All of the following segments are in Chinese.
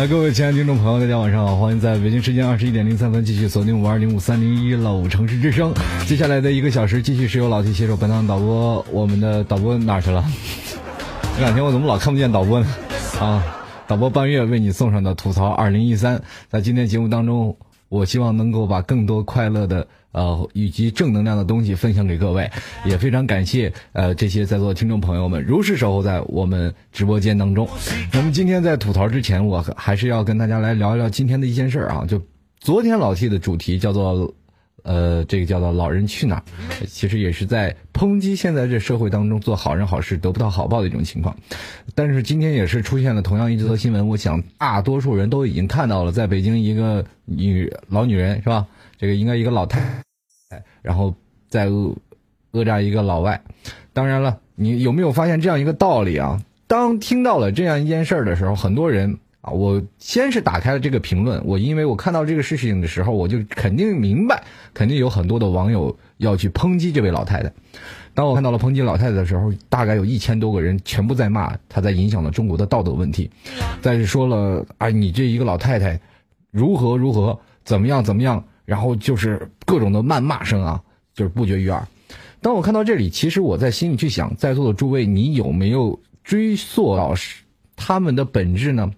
来，各位亲爱的听众朋友，大家晚上好，欢迎在北京时间二十一点零三分继续锁定五二零五三零一老城市之声。接下来的一个小时，继续是由老 T 携手本档导播，我们的导播哪去了？这两天我怎么老看不见导播呢？啊，导播半月为你送上的吐槽二零一三，在今天节目当中，我希望能够把更多快乐的呃以及正能量的东西分享给各位，也非常感谢呃这些在座的听众朋友们如是守候在我们直播间当中。那么今天在吐槽之前，我还是要跟大家来聊一聊今天的一件事儿啊，就昨天老 T 的主题叫做。呃，这个叫做“老人去哪儿”，其实也是在抨击现在这社会当中做好人好事得不到好报的一种情况。但是今天也是出现了同样一则新闻，我想大多数人都已经看到了，在北京一个女老女人是吧？这个应该一个老太太，然后在讹讹诈一个老外。当然了，你有没有发现这样一个道理啊？当听到了这样一件事儿的时候，很多人。啊，我先是打开了这个评论，我因为我看到这个事情的时候，我就肯定明白，肯定有很多的网友要去抨击这位老太太。当我看到了抨击老太太的时候，大概有一千多个人全部在骂她，在影响了中国的道德问题。再是说了，啊，你这一个老太太如何如何，怎么样怎么样，然后就是各种的谩骂声啊，就是不绝于耳。当我看到这里，其实我在心里去想，在座的诸位，你有没有追溯到他们的本质呢？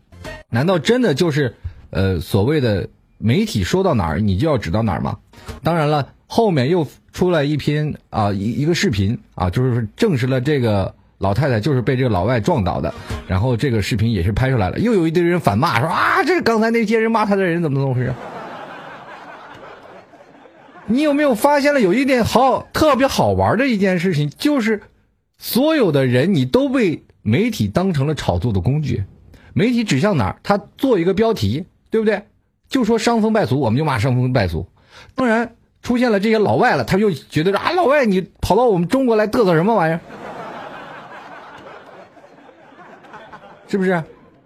难道真的就是，呃，所谓的媒体说到哪儿，你就要指到哪儿吗？当然了，后面又出来一篇啊，一一个视频啊，就是证实了这个老太太就是被这个老外撞倒的，然后这个视频也是拍出来了，又有一堆人反骂说啊，这刚才那些人骂他的人怎么怎么回事？你有没有发现了有一点好特别好玩的一件事情，就是所有的人你都被媒体当成了炒作的工具。媒体指向哪儿，他做一个标题，对不对？就说伤风败俗，我们就骂伤风败俗。当然出现了这些老外了，他就觉得啊，老外你跑到我们中国来嘚瑟什么玩意儿？是不是？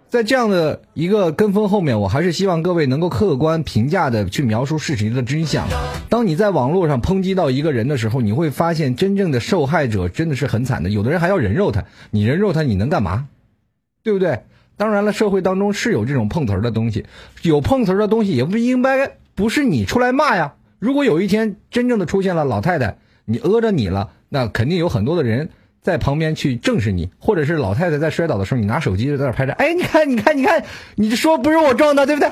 在这样的一个跟风后面，我还是希望各位能够客观评价的去描述事情的真相。当你在网络上抨击到一个人的时候，你会发现真正的受害者真的是很惨的，有的人还要人肉他，你人肉他，你能干嘛？对不对？当然了，社会当中是有这种碰瓷儿的东西，有碰瓷儿的东西也不应该不是你出来骂呀。如果有一天真正的出现了老太太，你讹着你了，那肯定有很多的人在旁边去正视你，或者是老太太在摔倒的时候，你拿手机在那拍着，哎，你看，你看，你看，你说不是我撞的，对不对？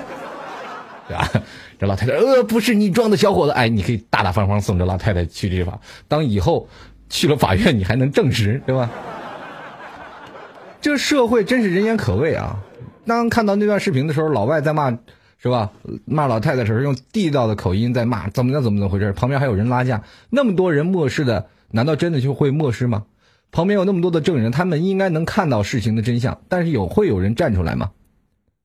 对吧？这老太太呃，不是你撞的，小伙子，哎，你可以大大方方送这老太太去这法，当以后去了法院，你还能证实，对吧？这社会真是人言可畏啊！当看到那段视频的时候，老外在骂，是吧？骂老太太的时候用地道的口音在骂，怎么着怎么怎么回事？旁边还有人拉架，那么多人漠视的，难道真的就会漠视吗？旁边有那么多的证人，他们应该能看到事情的真相，但是有会有人站出来吗？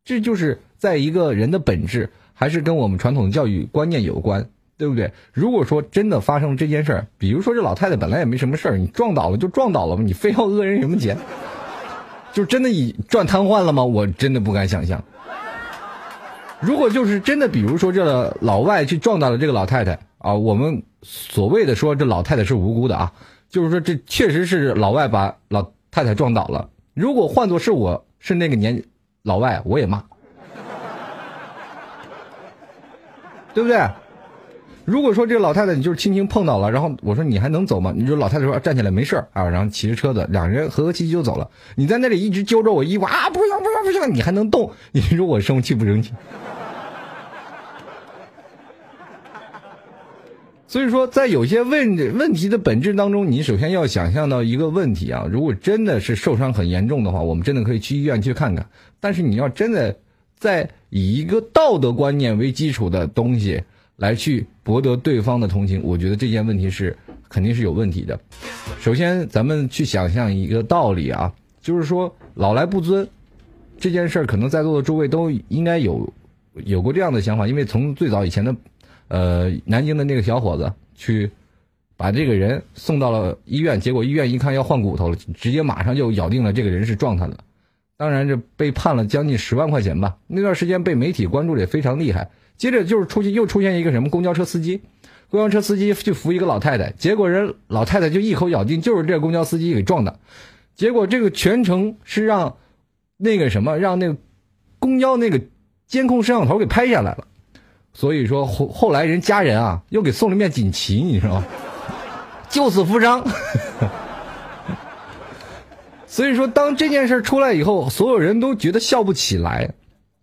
这就是在一个人的本质，还是跟我们传统的教育观念有关，对不对？如果说真的发生了这件事儿，比如说这老太太本来也没什么事儿，你撞倒了就撞倒了吧，你非要讹人什么钱？就真的以赚瘫痪了吗？我真的不敢想象。如果就是真的，比如说这老外去撞到了这个老太太啊，我们所谓的说这老太太是无辜的啊，就是说这确实是老外把老太太撞倒了。如果换作是我是那个年老外，我也骂，对不对？如果说这个老太太你就是轻轻碰到了，然后我说你还能走吗？你说老太太说站起来没事啊，然后骑着车子，两人和和气气就走了。你在那里一直揪着我衣服啊，不行不行不行，你还能动？你说我生气不生气？所以说，在有些问问题的本质当中，你首先要想象到一个问题啊，如果真的是受伤很严重的话，我们真的可以去医院去看看。但是你要真的在以一个道德观念为基础的东西来去博得对方的同情，我觉得这件问题是肯定是有问题的。首先，咱们去想象一个道理啊，就是说老来不尊这件事儿，可能在座的诸位都应该有有过这样的想法，因为从最早以前的。呃，南京的那个小伙子去把这个人送到了医院，结果医院一看要换骨头了，直接马上就咬定了这个人是撞他的。当然，这被判了将近十万块钱吧。那段时间被媒体关注的也非常厉害。接着就是出现又出现一个什么公交车司机，公交车司机去扶一个老太太，结果人老太太就一口咬定就是这公交司机给撞的。结果这个全程是让那个什么让那个公交那个监控摄像头给拍下来了。所以说后后来人家人啊又给送了面锦旗，你知道吗？救死扶伤。所以说，当这件事出来以后，所有人都觉得笑不起来，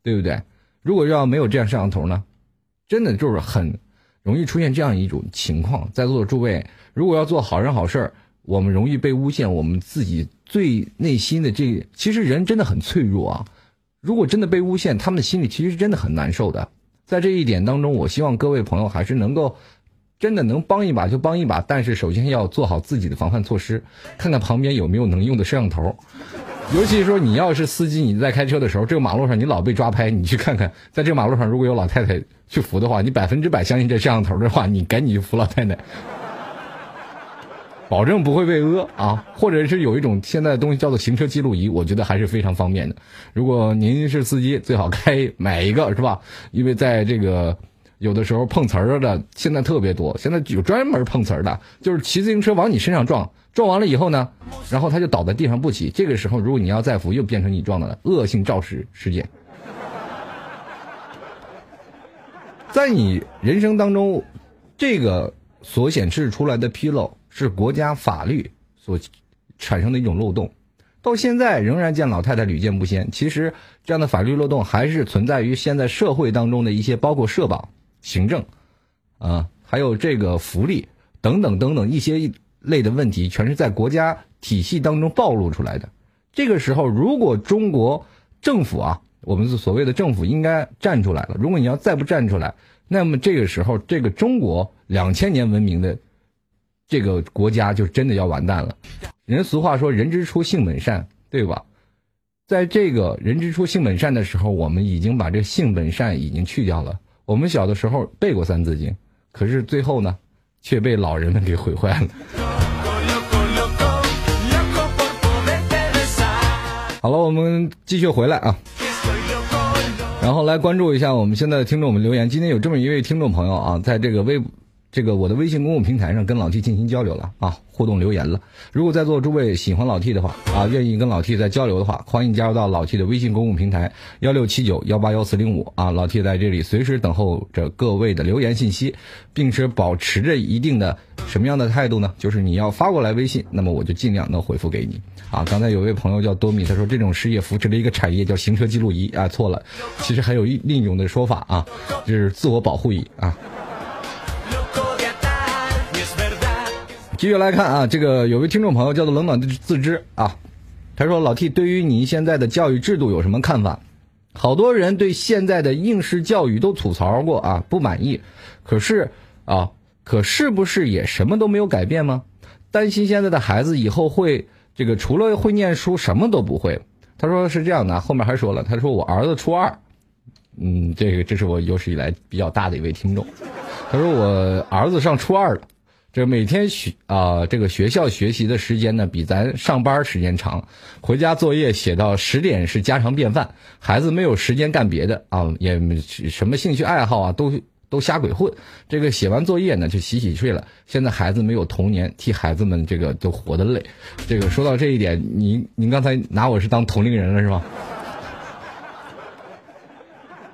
对不对？如果要没有这样摄像头呢，真的就是很容易出现这样一种情况。在座的诸位，如果要做好人好事儿我们容易被诬陷，我们自己最内心的这，其实人真的很脆弱啊。如果真的被诬陷，他们的心里其实真的很难受的。在这一点当中，我希望各位朋友还是能够真的能帮一把就帮一把，但是首先要做好自己的防范措施，看看旁边有没有能用的摄像头。尤其是说你要是司机，你在开车的时候，这个马路上你老被抓拍，你去看看，在这个马路上如果有老太太去扶的话，你百分之百相信这摄像头的话，你赶紧去扶老太太。保证不会被讹啊，或者是有一种现在的东西叫做行车记录仪，我觉得还是非常方便的。如果您是司机，最好开买一个是吧？因为在这个有的时候碰瓷儿的现在特别多，现在有专门碰瓷儿的，就是骑自行车往你身上撞，撞完了以后呢，然后他就倒在地上不起。这个时候如果你要再扶，又变成你撞的了，恶性肇事事件。在你人生当中，这个所显示出来的纰漏。是国家法律所产生的一种漏洞，到现在仍然见老太太屡见不鲜。其实这样的法律漏洞还是存在于现在社会当中的一些，包括社保、行政，啊，还有这个福利等等等等一些类的问题，全是在国家体系当中暴露出来的。这个时候，如果中国政府啊，我们所谓的政府应该站出来了。如果你要再不站出来，那么这个时候，这个中国两千年文明的。这个国家就真的要完蛋了。人俗话说“人之初，性本善”，对吧？在这个“人之初，性本善”的时候，我们已经把这“性本善”已经去掉了。我们小的时候背过《三字经》，可是最后呢，却被老人们给毁坏了。好了，我们继续回来啊，然后来关注一下我们现在的听众我们留言。今天有这么一位听众朋友啊，在这个微。这个我的微信公共平台上跟老 T 进行交流了啊，互动留言了。如果在座诸位喜欢老 T 的话啊，愿意跟老 T 在交流的话，欢迎加入到老 T 的微信公共平台幺六七九幺八幺四零五啊。老 T 在这里随时等候着各位的留言信息，并且保持着一定的什么样的态度呢？就是你要发过来微信，那么我就尽量能回复给你啊。刚才有位朋友叫多米，他说这种事业扶持的一个产业叫行车记录仪啊，错了，其实还有一另一种的说法啊，就是自我保护仪啊。继续来看啊，这个有位听众朋友叫做冷暖自知啊，他说老 T 对于你现在的教育制度有什么看法？好多人对现在的应试教育都吐槽过啊，不满意。可是啊，可是不是也什么都没有改变吗？担心现在的孩子以后会这个除了会念书什么都不会。他说是这样的，后面还说了，他说我儿子初二，嗯，这个这是我有史以来比较大的一位听众。他说我儿子上初二了。这每天学啊，这个学校学习的时间呢，比咱上班时间长。回家作业写到十点是家常便饭，孩子没有时间干别的啊，也什么兴趣爱好啊，都都瞎鬼混。这个写完作业呢，就洗洗睡了。现在孩子没有童年，替孩子们这个都活得累。这个说到这一点，您您刚才拿我是当同龄人了是吧？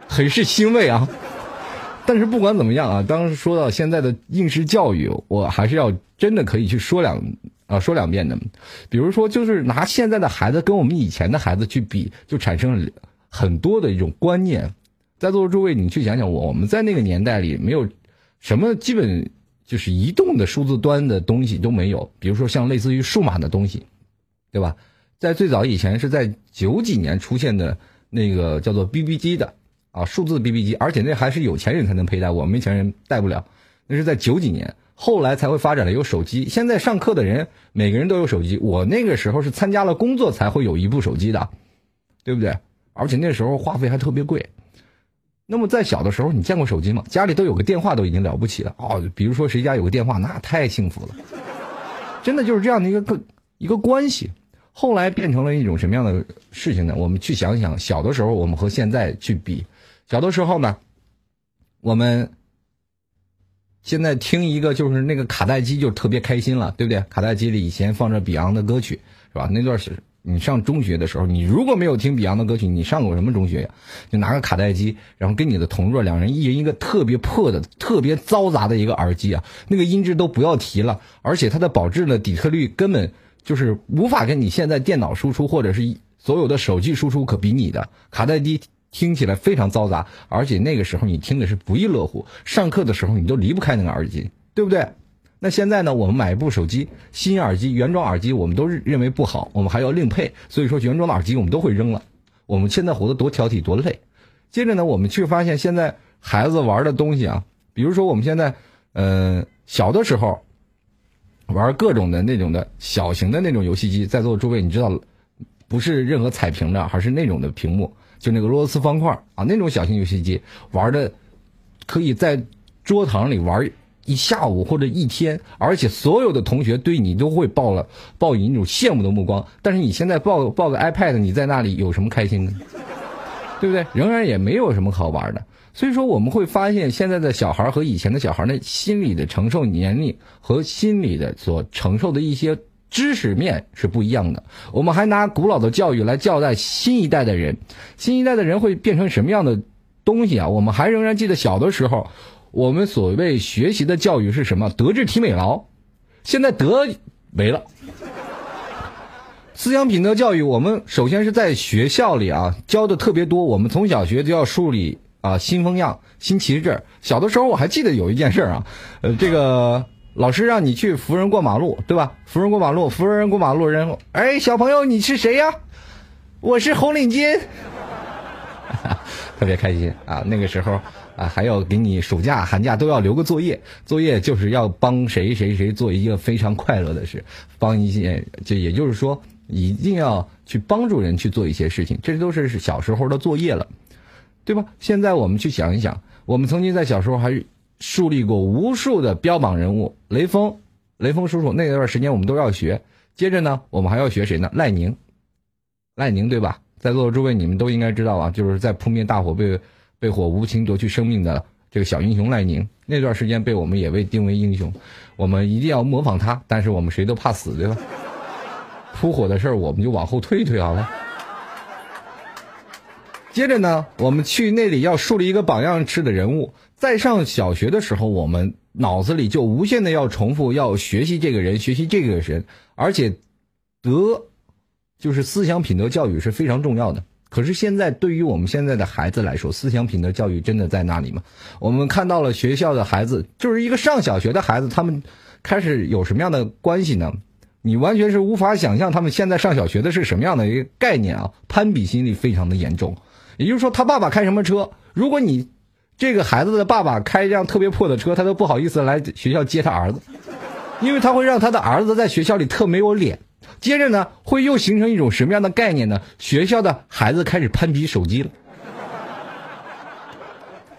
很是欣慰啊。但是不管怎么样啊，当时说到现在的应试教育，我还是要真的可以去说两啊说两遍的。比如说，就是拿现在的孩子跟我们以前的孩子去比，就产生了很多的一种观念。在座的诸位，你去想想，我我们在那个年代里，没有什么基本就是移动的数字端的东西都没有。比如说像类似于数码的东西，对吧？在最早以前是在九几年出现的那个叫做 BB 机的啊，数字 BB 机，而且那还是有钱人才能佩戴，我们没钱人戴不了。那是在九几年，后来才会发展了有手机。现在上课的人每个人都有手机，我那个时候是参加了工作才会有一部手机的，对不对？而且那时候话费还特别贵。那么在小的时候，你见过手机吗？家里都有个电话都已经了不起了哦。比如说谁家有个电话，那太幸福了，真的就是这样的一个个一个关系。后来变成了一种什么样的事情呢？我们去想想，小的时候我们和现在去比，小的时候呢，我们现在听一个就是那个卡带机就特别开心了，对不对？卡带机里以前放着比昂的歌曲，是吧？那段时你上中学的时候，你如果没有听比昂的歌曲，你上过什么中学呀？就拿个卡带机，然后跟你的同桌两人一人一个特别破的、特别嘈杂的一个耳机啊，那个音质都不要提了，而且它的保质的底特律根本。就是无法跟你现在电脑输出或者是所有的手机输出可比拟的，卡带机听起来非常嘈杂，而且那个时候你听的是不亦乐乎。上课的时候你都离不开那个耳机，对不对？那现在呢，我们买一部手机，新耳机、原装耳机我们都认为不好，我们还要另配，所以说原装的耳机我们都会扔了。我们现在活得多挑剔多累。接着呢，我们却发现现在孩子玩的东西啊，比如说我们现在，嗯，小的时候。玩各种的那种的小型的那种游戏机，在座的诸位，你知道，不是任何彩屏的，还是那种的屏幕，就那个俄罗斯方块啊，那种小型游戏机玩的，可以在桌堂里玩一下午或者一天，而且所有的同学对你都会抱了抱以一种羡慕的目光。但是你现在抱抱个 iPad，你在那里有什么开心呢？对不对？仍然也没有什么好玩的。所以说，我们会发现现在的小孩和以前的小孩的心理的承受年龄和心理的所承受的一些知识面是不一样的。我们还拿古老的教育来教代新一代的人，新一代的人会变成什么样的东西啊？我们还仍然记得小的时候，我们所谓学习的教育是什么？德智体美劳，现在德没了。思想品德教育，我们首先是在学校里啊教的特别多，我们从小学就要树立。啊，新风样，新旗帜。小的时候我还记得有一件事啊，呃，这个老师让你去扶人过马路，对吧？扶人过马路，扶人过马路，人，哎，小朋友，你是谁呀？我是红领巾，特别开心啊。那个时候啊，还要给你暑假、寒假都要留个作业，作业就是要帮谁谁谁做一个非常快乐的事，帮一些，就也就是说，一定要去帮助人去做一些事情，这都是小时候的作业了。对吧？现在我们去想一想，我们曾经在小时候还树立过无数的标榜人物，雷锋，雷锋叔叔那段时间我们都要学。接着呢，我们还要学谁呢？赖宁，赖宁对吧？在座的诸位你们都应该知道啊，就是在扑灭大火被被火无情夺去生命的这个小英雄赖宁，那段时间被我们也被定为英雄，我们一定要模仿他，但是我们谁都怕死，对吧？扑火的事儿我们就往后推一推好了。接着呢，我们去那里要树立一个榜样式的人物。在上小学的时候，我们脑子里就无限的要重复，要学习这个人，学习这个人，而且德就是思想品德教育是非常重要的。可是现在对于我们现在的孩子来说，思想品德教育真的在那里吗？我们看到了学校的孩子，就是一个上小学的孩子，他们开始有什么样的关系呢？你完全是无法想象他们现在上小学的是什么样的一个概念啊！攀比心理非常的严重。也就是说，他爸爸开什么车？如果你这个孩子的爸爸开一辆特别破的车，他都不好意思来学校接他儿子，因为他会让他的儿子在学校里特没有脸。接着呢，会又形成一种什么样的概念呢？学校的孩子开始攀比手机了。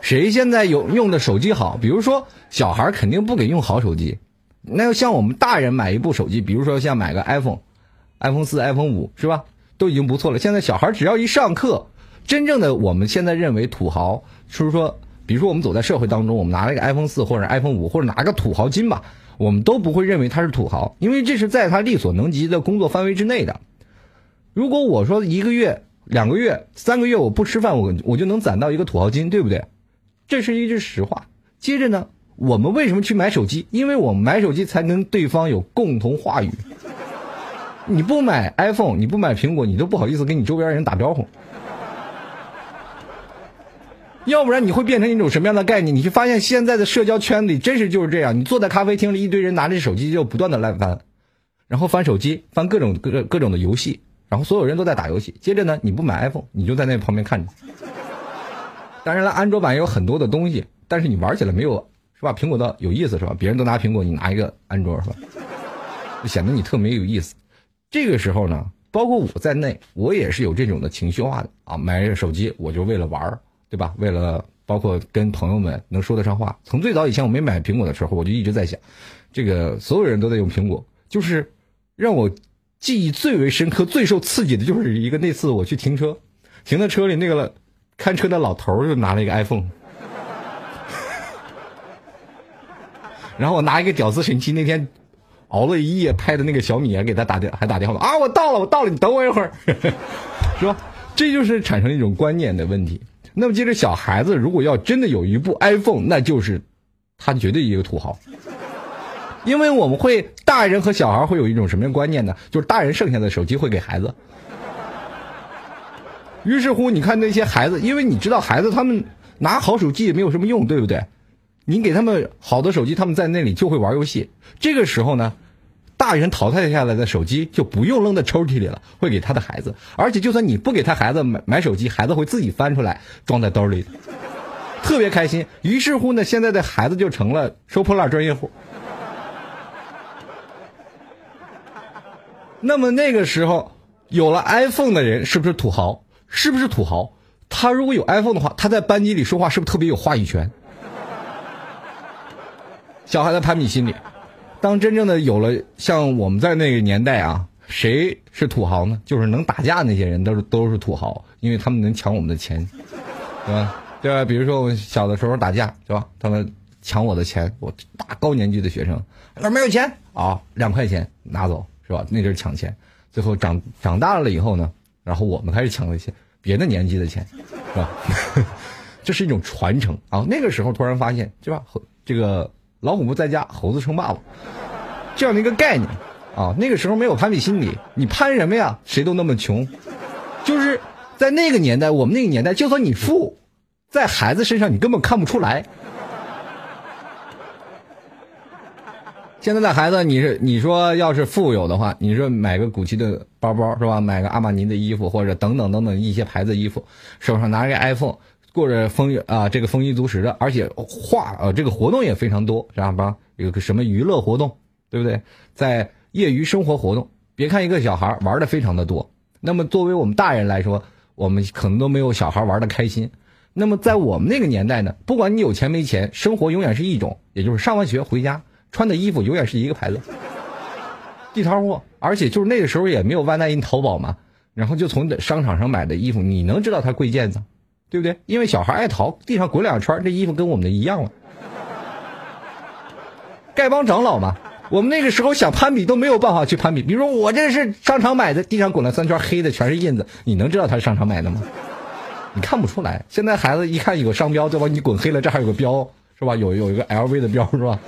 谁现在有用的手机好？比如说，小孩肯定不给用好手机。那要像我们大人买一部手机，比如说像买个 iPhone，iPhone 四、iPhone 五，是吧？都已经不错了。现在小孩只要一上课。真正的我们现在认为土豪，就是说，比如说我们走在社会当中，我们拿了一个 iPhone 四或者 iPhone 五，或者拿个土豪金吧，我们都不会认为他是土豪，因为这是在他力所能及的工作范围之内的。如果我说一个月、两个月、三个月我不吃饭，我我就能攒到一个土豪金，对不对？这是一句实话。接着呢，我们为什么去买手机？因为我们买手机才跟对方有共同话语。你不买 iPhone，你不买苹果，你都不好意思跟你周边人打招呼。要不然你会变成一种什么样的概念？你就发现现在的社交圈里真是就是这样。你坐在咖啡厅里，一堆人拿着手机就不断的乱翻，然后翻手机，翻各种各各种的游戏，然后所有人都在打游戏。接着呢，你不买 iPhone，你就在那旁边看着。当然了，安卓版也有很多的东西，但是你玩起来没有是吧？苹果的有意思是吧？别人都拿苹果，你拿一个安卓是吧？就显得你特没有意思。这个时候呢，包括我在内，我也是有这种的情绪化的啊。买手机我就为了玩。对吧？为了包括跟朋友们能说得上话，从最早以前我没买苹果的时候，我就一直在想，这个所有人都在用苹果，就是让我记忆最为深刻、最受刺激的，就是一个那次我去停车，停在车里那个看车的老头就拿了一个 iPhone，然后我拿一个屌丝神器，那天熬了一夜拍的那个小米，还给他打电还打电话啊，我到了，我到了，你等我一会儿，是吧？这就是产生一种观念的问题。那么接着，小孩子如果要真的有一部 iPhone，那就是他绝对一个土豪。因为我们会大人和小孩会有一种什么样观念呢？就是大人剩下的手机会给孩子。于是乎，你看那些孩子，因为你知道孩子他们拿好手机也没有什么用，对不对？你给他们好的手机，他们在那里就会玩游戏。这个时候呢？大人淘汰下来的手机就不用扔在抽屉里了，会给他的孩子。而且就算你不给他孩子买买手机，孩子会自己翻出来装在兜里，特别开心。于是乎呢，现在的孩子就成了收破烂专业户。那么那个时候有了 iPhone 的人是不是土豪？是不是土豪？他如果有 iPhone 的话，他在班级里说话是不是特别有话语权？小孩的攀比心理。当真正的有了像我们在那个年代啊，谁是土豪呢？就是能打架那些人都是都是土豪，因为他们能抢我们的钱，对吧？对吧？比如说我小的时候打架，对吧？他们抢我的钱，我大高年级的学生，那没有钱啊，两块钱拿走，是吧？那阵抢钱，最后长长大了以后呢，然后我们开始抢那些别的年级的钱，是吧？这是一种传承啊。那个时候突然发现，对吧？这个。老虎不在家，猴子称霸王，这样的一个概念啊。那个时候没有攀比心理，你攀什么呀？谁都那么穷，就是在那个年代，我们那个年代，就算你富，在孩子身上你根本看不出来。现在的孩子，你是你说要是富有的话，你说买个古奇的包包是吧？买个阿玛尼的衣服，或者等等等等一些牌子衣服，手上拿个 iPhone。过着丰啊，这个丰衣足食的，而且话呃，这个活动也非常多，知道吧？有个什么娱乐活动，对不对？在业余生活活动，别看一个小孩玩的非常的多，那么作为我们大人来说，我们可能都没有小孩玩的开心。那么在我们那个年代呢，不管你有钱没钱，生活永远是一种，也就是上完学回家穿的衣服永远是一个牌子，地摊货，而且就是那个时候也没有万代音淘宝嘛，然后就从商场上买的衣服，你能知道它贵贱子？对不对？因为小孩爱淘，地上滚两圈，这衣服跟我们的一样了。丐帮长老嘛，我们那个时候想攀比都没有办法去攀比。比如说我这是商场买的，地上滚了三圈，黑的全是印子，你能知道他是商场买的吗？你看不出来。现在孩子一看有个商标，对吧？你滚黑了，这还有个标，是吧？有有一个 LV 的标，是吧？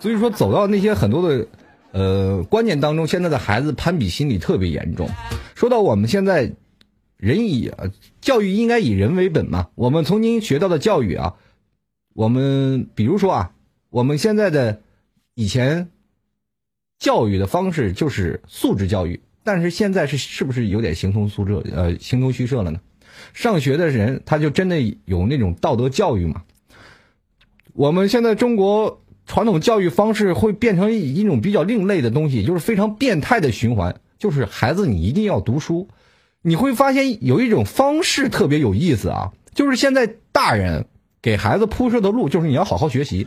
所以说，走到那些很多的呃观念当中，现在的孩子攀比心理特别严重。说到我们现在。人以教育应该以人为本嘛？我们曾经学到的教育啊，我们比如说啊，我们现在的以前教育的方式就是素质教育，但是现在是是不是有点形同虚设？呃，形同虚设了呢？上学的人他就真的有那种道德教育吗？我们现在中国传统教育方式会变成一种比较另类的东西，就是非常变态的循环，就是孩子你一定要读书。你会发现有一种方式特别有意思啊，就是现在大人给孩子铺设的路，就是你要好好学习。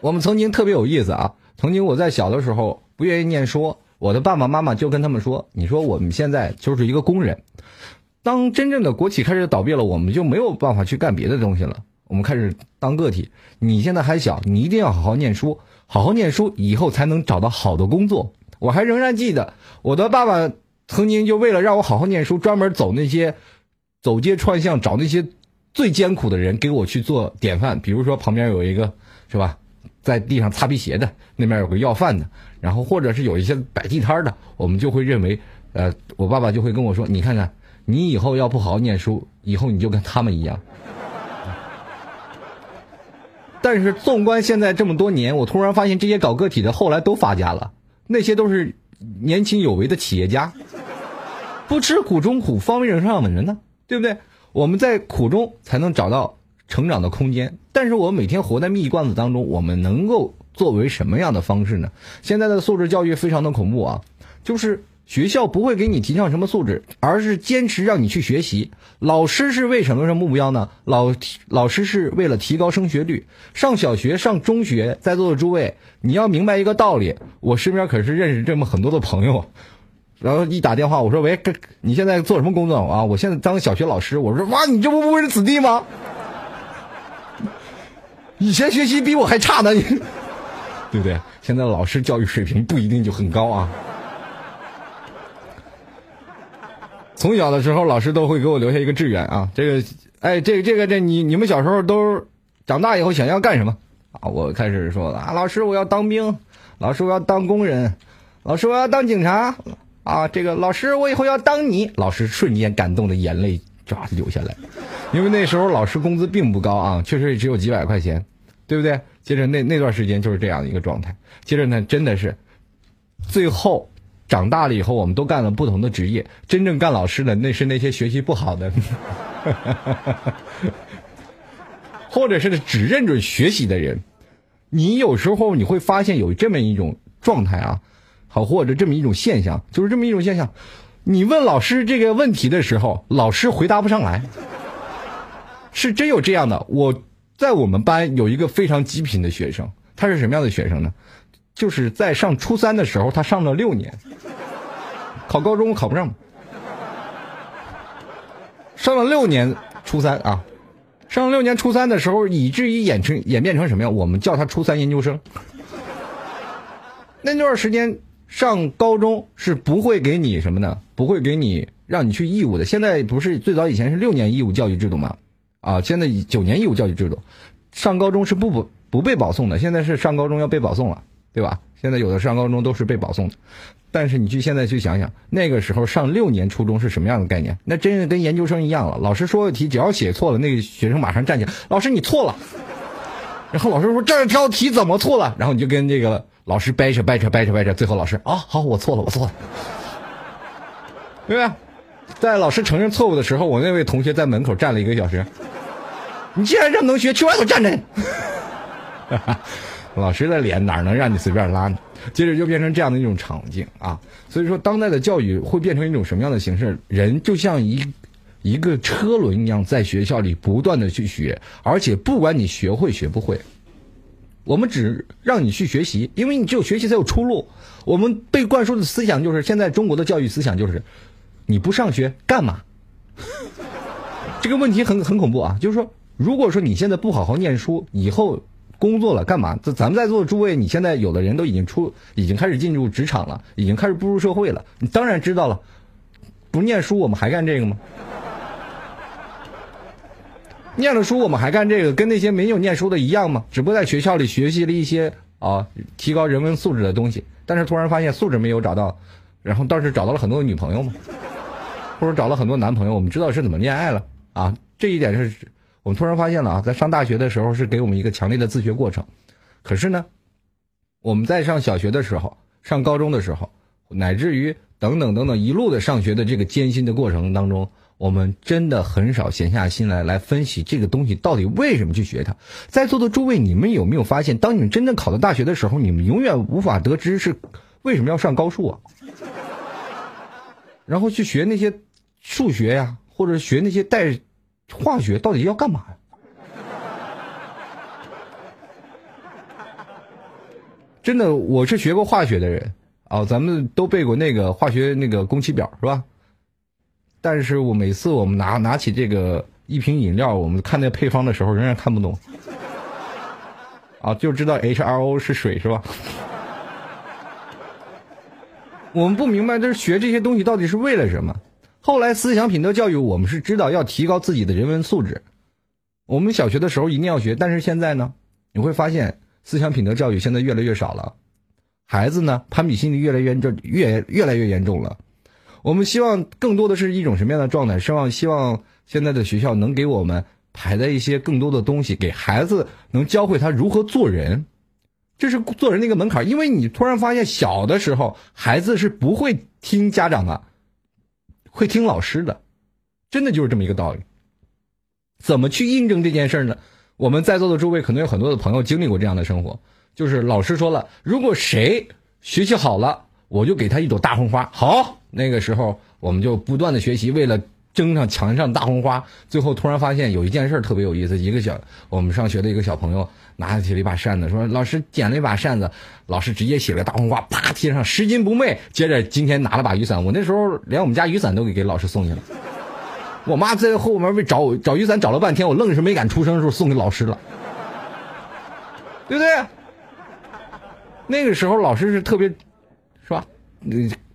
我们曾经特别有意思啊，曾经我在小的时候不愿意念书，我的爸爸妈妈就跟他们说：“你说我们现在就是一个工人，当真正的国企开始倒闭了，我们就没有办法去干别的东西了，我们开始当个体。你现在还小，你一定要好好念书，好好念书，以后才能找到好的工作。”我还仍然记得我的爸爸。曾经就为了让我好好念书，专门走那些走街串巷找那些最艰苦的人给我去做典范。比如说旁边有一个是吧，在地上擦皮鞋的，那边有个要饭的，然后或者是有一些摆地摊的，我们就会认为，呃，我爸爸就会跟我说：“你看看，你以后要不好好念书，以后你就跟他们一样。”但是纵观现在这么多年，我突然发现这些搞个体的后来都发家了，那些都是年轻有为的企业家，不吃苦中苦，方为人上的人呢，对不对？我们在苦中才能找到成长的空间。但是我每天活在蜜罐子当中，我们能够作为什么样的方式呢？现在的素质教育非常的恐怖啊，就是。学校不会给你提倡什么素质，而是坚持让你去学习。老师是为什么什么目标呢？老老师是为了提高升学率。上小学、上中学，在座的诸位，你要明白一个道理。我身边可是认识这么很多的朋友，然后一打电话，我说：“喂，你现在做什么工作啊？”我现在当小学老师。我说：“哇，你这不误人子弟吗？以前学习比我还差呢，你对不对？现在老师教育水平不一定就很高啊。”从小的时候，老师都会给我留下一个志愿啊，这个，哎，这个这个这你你们小时候都长大以后想要干什么啊？我开始说了啊，老师我要当兵，老师我要当工人，老师我要当警察啊，这个老师我以后要当你，老师瞬间感动的眼泪唰流下来，因为那时候老师工资并不高啊，确实也只有几百块钱，对不对？接着那那段时间就是这样的一个状态，接着呢，真的是最后。长大了以后，我们都干了不同的职业。真正干老师的，那是那些学习不好的，或者是只认准学习的人。你有时候你会发现有这么一种状态啊，好，或者这么一种现象，就是这么一种现象。你问老师这个问题的时候，老师回答不上来，是真有这样的。我在我们班有一个非常极品的学生，他是什么样的学生呢？就是在上初三的时候，他上了六年，考高中考不上，上了六年初三啊，上了六年初三的时候，以至于演成演变成什么样？我们叫他初三研究生。那段时间上高中是不会给你什么的，不会给你让你去义务的。现在不是最早以前是六年义务教育制度吗？啊，现在九年义务教育制度，上高中是不不不被保送的，现在是上高中要被保送了。对吧？现在有的上高中都是被保送的，但是你去现在去想想，那个时候上六年初中是什么样的概念？那真是跟研究生一样了。老师说的题，只要写错了，那个学生马上站起来，老师你错了。然后老师说这条题怎么错了？然后你就跟这个老师掰扯掰扯掰扯掰扯，最后老师啊，好，我错了，我错了，对吧？在老师承认错误的时候，我那位同学在门口站了一个小时。你既然这么能学，去外头站着。老师的脸哪能让你随便拉呢？接着就变成这样的一种场景啊，所以说当代的教育会变成一种什么样的形式？人就像一一个车轮一样，在学校里不断的去学，而且不管你学会学不会，我们只让你去学习，因为你只有学习才有出路。我们被灌输的思想就是，现在中国的教育思想就是，你不上学干嘛？这个问题很很恐怖啊！就是说，如果说你现在不好好念书，以后。工作了干嘛？这咱们在座的诸位，你现在有的人都已经出，已经开始进入职场了，已经开始步入社会了。你当然知道了，不念书我们还干这个吗？念了书我们还干这个，跟那些没有念书的一样吗？只不过在学校里学习了一些啊，提高人文素质的东西，但是突然发现素质没有找到，然后倒是找到了很多女朋友嘛，或者找了很多男朋友。我们知道是怎么恋爱了啊，这一点是。我们突然发现了啊，在上大学的时候是给我们一个强烈的自学过程，可是呢，我们在上小学的时候、上高中的时候，乃至于等等等等一路的上学的这个艰辛的过程当中，我们真的很少闲下心来来分析这个东西到底为什么去学它。在座的诸位，你们有没有发现，当你们真正考到大学的时候，你们永远无法得知是为什么要上高数啊？然后去学那些数学呀，或者学那些带。化学到底要干嘛呀？真的，我是学过化学的人啊，咱们都背过那个化学那个工期表是吧？但是我每次我们拿拿起这个一瓶饮料，我们看那配方的时候，仍然看不懂啊，就知道 H2O 是水是吧？我们不明白，这是学这些东西到底是为了什么？后来思想品德教育，我们是知道要提高自己的人文素质。我们小学的时候一定要学，但是现在呢，你会发现思想品德教育现在越来越少了，孩子呢攀比心理越来越严重，越越来越严重了。我们希望更多的是一种什么样的状态？希望希望现在的学校能给我们排在一些更多的东西，给孩子能教会他如何做人，这是做人的一个门槛。因为你突然发现，小的时候孩子是不会听家长的。会听老师的，真的就是这么一个道理。怎么去印证这件事呢？我们在座的诸位可能有很多的朋友经历过这样的生活，就是老师说了，如果谁学习好了，我就给他一朵大红花。好，那个时候我们就不断的学习，为了。争上墙上大红花，最后突然发现有一件事特别有意思。一个小我们上学的一个小朋友拿起了一把扇子，说：“老师捡了一把扇子。”老师直接写了大红花，啪贴上拾金不昧。接着今天拿了把雨伞，我那时候连我们家雨伞都给给老师送去了。我妈在后面为找我找雨伞找了半天，我愣是没敢出声，时候送给老师了，对不对？那个时候老师是特别，是吧？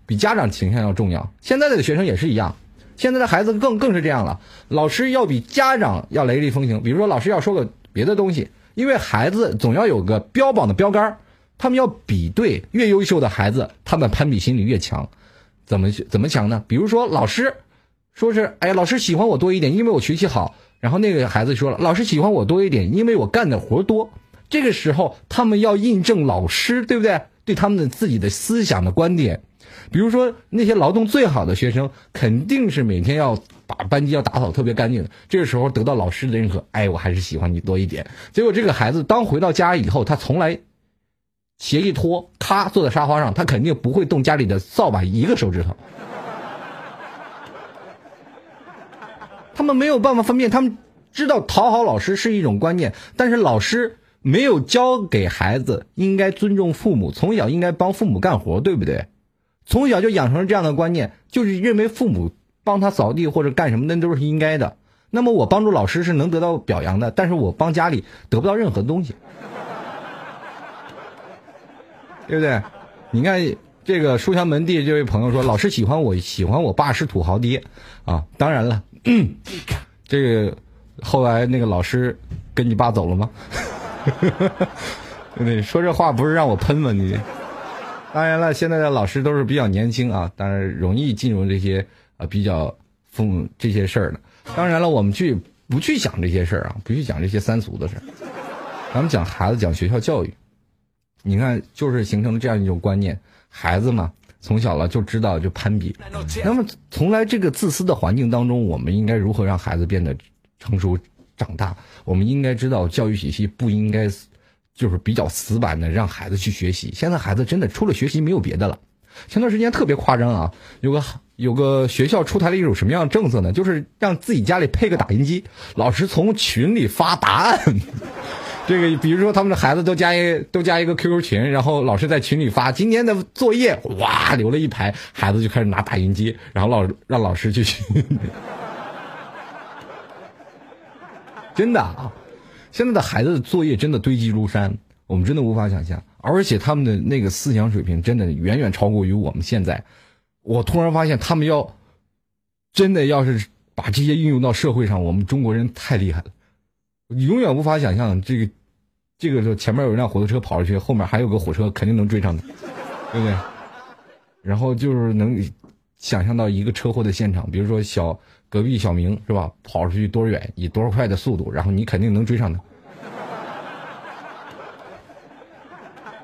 比家长形象要重要。现在的学生也是一样。现在的孩子更更是这样了，老师要比家长要雷厉风行。比如说，老师要说个别的东西，因为孩子总要有个标榜的标杆他们要比对，越优秀的孩子，他们攀比心理越强。怎么怎么强呢？比如说，老师说是，哎，老师喜欢我多一点，因为我学习好。然后那个孩子说了，老师喜欢我多一点，因为我干的活多。这个时候，他们要印证老师，对不对？对他们的自己的思想的观点。比如说那些劳动最好的学生，肯定是每天要把班级要打扫特别干净的。这个时候得到老师的认可，哎，我还是喜欢你多一点。结果这个孩子当回到家以后，他从来鞋一脱，咔坐在沙发上，他肯定不会动家里的扫把一个手指头。他们没有办法分辨，他们知道讨好老师是一种观念，但是老师没有教给孩子应该尊重父母，从小应该帮父母干活，对不对？从小就养成了这样的观念，就是认为父母帮他扫地或者干什么那都是应该的。那么我帮助老师是能得到表扬的，但是我帮家里得不到任何东西，对不对？你看这个书香门第这位朋友说，老师喜欢我，喜欢我爸是土豪爹啊。当然了，这个后来那个老师跟你爸走了吗？对，说这话不是让我喷吗？你？当然了，现在的老师都是比较年轻啊，当然容易进入这些啊比较风这些事儿的。当然了，我们去不去讲这些事儿啊？不去讲这些三俗的事儿，咱们讲孩子，讲学校教育。你看，就是形成了这样一种观念：孩子嘛，从小了就知道就攀比。那么，从来这个自私的环境当中，我们应该如何让孩子变得成熟长大？我们应该知道，教育体系不应该。就是比较死板的，让孩子去学习。现在孩子真的除了学习没有别的了。前段时间特别夸张啊，有个有个学校出台了一种什么样的政策呢？就是让自己家里配个打印机，老师从群里发答案。这个比如说他们的孩子都加一都加一个 QQ 群，然后老师在群里发今天的作业，哇，留了一排，孩子就开始拿打印机，然后老让老师去。真的啊。现在的孩子的作业真的堆积如山，我们真的无法想象，而且他们的那个思想水平真的远远超过于我们现在。我突然发现，他们要真的要是把这些运用到社会上，我们中国人太厉害了。你永远无法想象，这个这个时候前面有一辆火车跑出去，后面还有个火车，肯定能追上的，对不对？然后就是能想象到一个车祸的现场，比如说小隔壁小明是吧，跑出去多远，以多少快的速度，然后你肯定能追上他。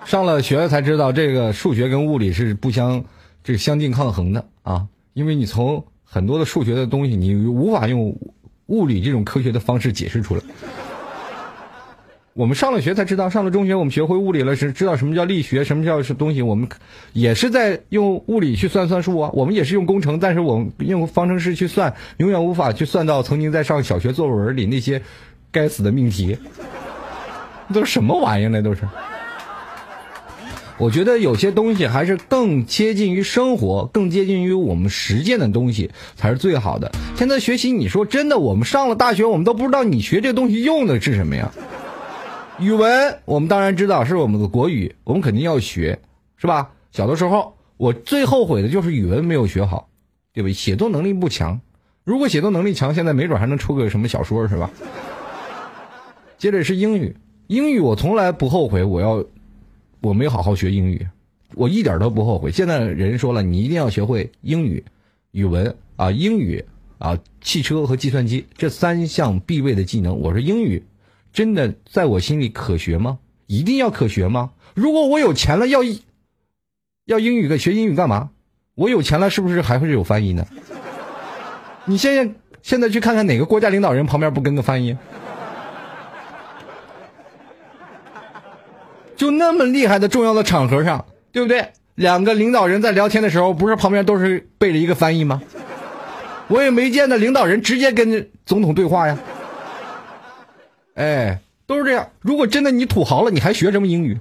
上了学才知道，这个数学跟物理是不相这个相近抗衡的啊！因为你从很多的数学的东西，你无法用物理这种科学的方式解释出来。我们上了学才知道，上了中学我们学会物理了，是知道什么叫力学，什么叫是东西。我们也是在用物理去算算数啊，我们也是用工程，但是我们用方程式去算，永远无法去算到曾经在上小学作文里那些该死的命题。都是什么玩意儿？那都是。我觉得有些东西还是更接近于生活，更接近于我们实践的东西才是最好的。现在学习，你说真的，我们上了大学，我们都不知道你学这东西用的是什么呀？语文，我们当然知道是我们的国语，我们肯定要学，是吧？小的时候，我最后悔的就是语文没有学好。对不对？写作能力不强，如果写作能力强，现在没准还能出个什么小说是吧？接着是英语，英语我从来不后悔，我要我没好好学英语，我一点都不后悔。现在人说了，你一定要学会英语、语文啊，英语啊，汽车和计算机这三项必备的技能。我说英语真的在我心里可学吗？一定要可学吗？如果我有钱了，要要英语的学英语干嘛？我有钱了，是不是还会有翻译呢？你现在现在去看看哪个国家领导人旁边不跟个翻译？就那么厉害的重要的场合上，对不对？两个领导人在聊天的时候，不是旁边都是背着一个翻译吗？我也没见到领导人直接跟总统对话呀。哎，都是这样。如果真的你土豪了，你还学什么英语？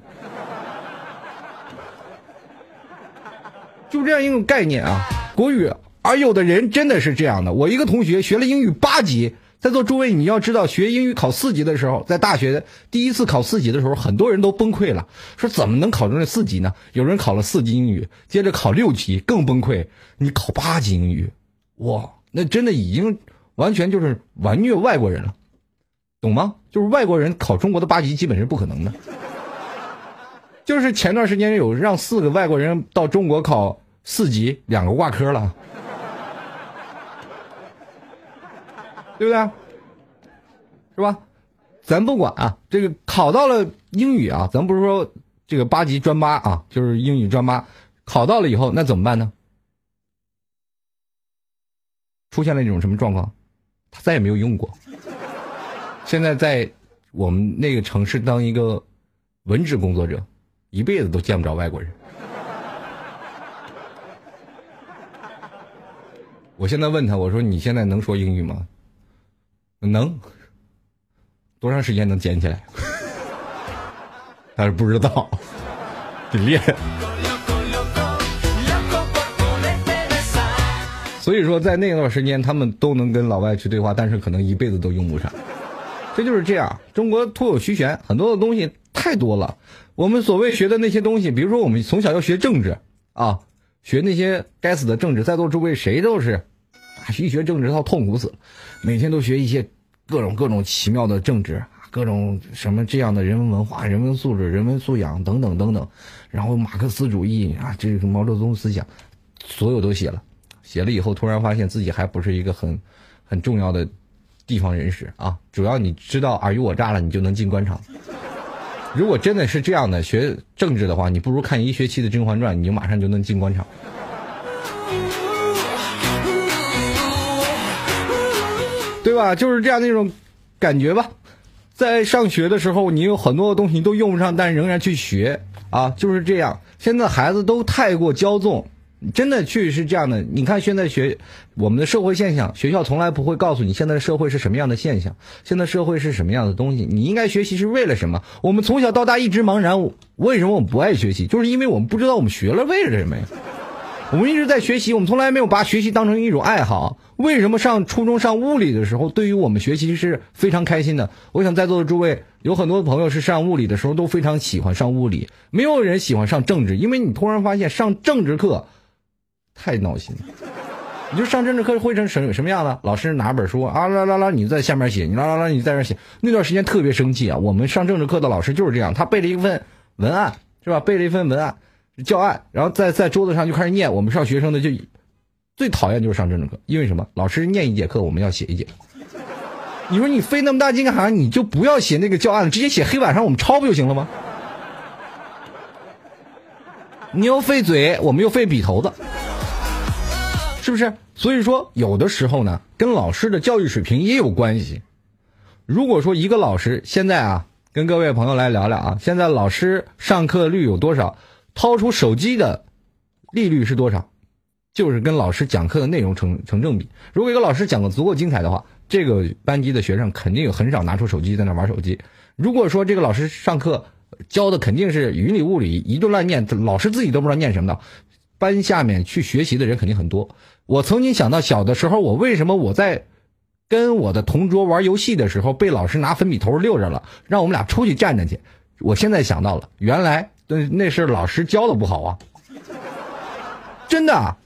就这样一种概念啊，国语。而有的人真的是这样的。我一个同学学了英语八级，在座诸位你要知道，学英语考四级的时候，在大学第一次考四级的时候，很多人都崩溃了，说怎么能考中这四级呢？有人考了四级英语，接着考六级更崩溃，你考八级英语，哇，那真的已经完全就是完虐外国人了，懂吗？就是外国人考中国的八级基本是不可能的。就是前段时间有让四个外国人到中国考四级，两个挂科了。对不对？是吧？咱不管啊，这个考到了英语啊，咱不是说这个八级专八啊，就是英语专八，考到了以后那怎么办呢？出现了一种什么状况？他再也没有用过。现在在我们那个城市当一个文职工作者，一辈子都见不着外国人。我现在问他，我说你现在能说英语吗？能，多长时间能捡起来？但是不知道，得练。所以说，在那段时间，他们都能跟老外去对话，但是可能一辈子都用不上。这就是这样，中国徒有虚玄，很多的东西太多了。我们所谓学的那些东西，比如说我们从小要学政治啊，学那些该死的政治，在座诸位谁都是。一学政治，他痛苦死了。每天都学一些各种各种奇妙的政治，各种什么这样的人文文化、人文素质、人文素养等等等等。然后马克思主义啊，这个毛泽东思想，所有都写了。写了以后，突然发现自己还不是一个很很重要的地方人士啊。主要你知道尔虞我诈了，你就能进官场。如果真的是这样的学政治的话，你不如看一学期的《甄嬛传》，你就马上就能进官场。对吧？就是这样那种感觉吧。在上学的时候，你有很多的东西都用不上，但仍然去学啊，就是这样。现在孩子都太过骄纵，真的确实是这样的。你看现在学我们的社会现象，学校从来不会告诉你现在的社会是什么样的现象，现在社会是什么样的东西。你应该学习是为了什么？我们从小到大一直茫然，为什么我们不爱学习？就是因为我们不知道我们学了为了什么呀。我们一直在学习，我们从来没有把学习当成一种爱好。为什么上初中上物理的时候，对于我们学习是非常开心的？我想在座的诸位有很多朋友是上物理的时候都非常喜欢上物理，没有人喜欢上政治，因为你突然发现上政治课太闹心了。你就上政治课会成什什么样的？老师拿本书啊啦啦啦，你在下面写，你啦啦啦，你在这写。那段时间特别生气啊！我们上政治课的老师就是这样，他背了一份文案，是吧？背了一份文案。教案，然后在在桌子上就开始念。我们上学生的就最讨厌就是上政治课，因为什么？老师念一节课，我们要写一节。你说你费那么大劲干啥？你就不要写那个教案了，直接写黑板上，我们抄不就行了吗？你又费嘴，我们又费笔头子，是不是？所以说，有的时候呢，跟老师的教育水平也有关系。如果说一个老师现在啊，跟各位朋友来聊聊啊，现在老师上课率有多少？掏出手机的利率是多少？就是跟老师讲课的内容成成正比。如果一个老师讲的足够精彩的话，这个班级的学生肯定很少拿出手机在那玩手机。如果说这个老师上课教的肯定是云里雾里，一顿乱念，老师自己都不知道念什么的，班下面去学习的人肯定很多。我曾经想到小的时候，我为什么我在跟我的同桌玩游戏的时候被老师拿粉笔头溜着了，让我们俩出去站着去？我现在想到了，原来。那那是老师教的不好啊，真的，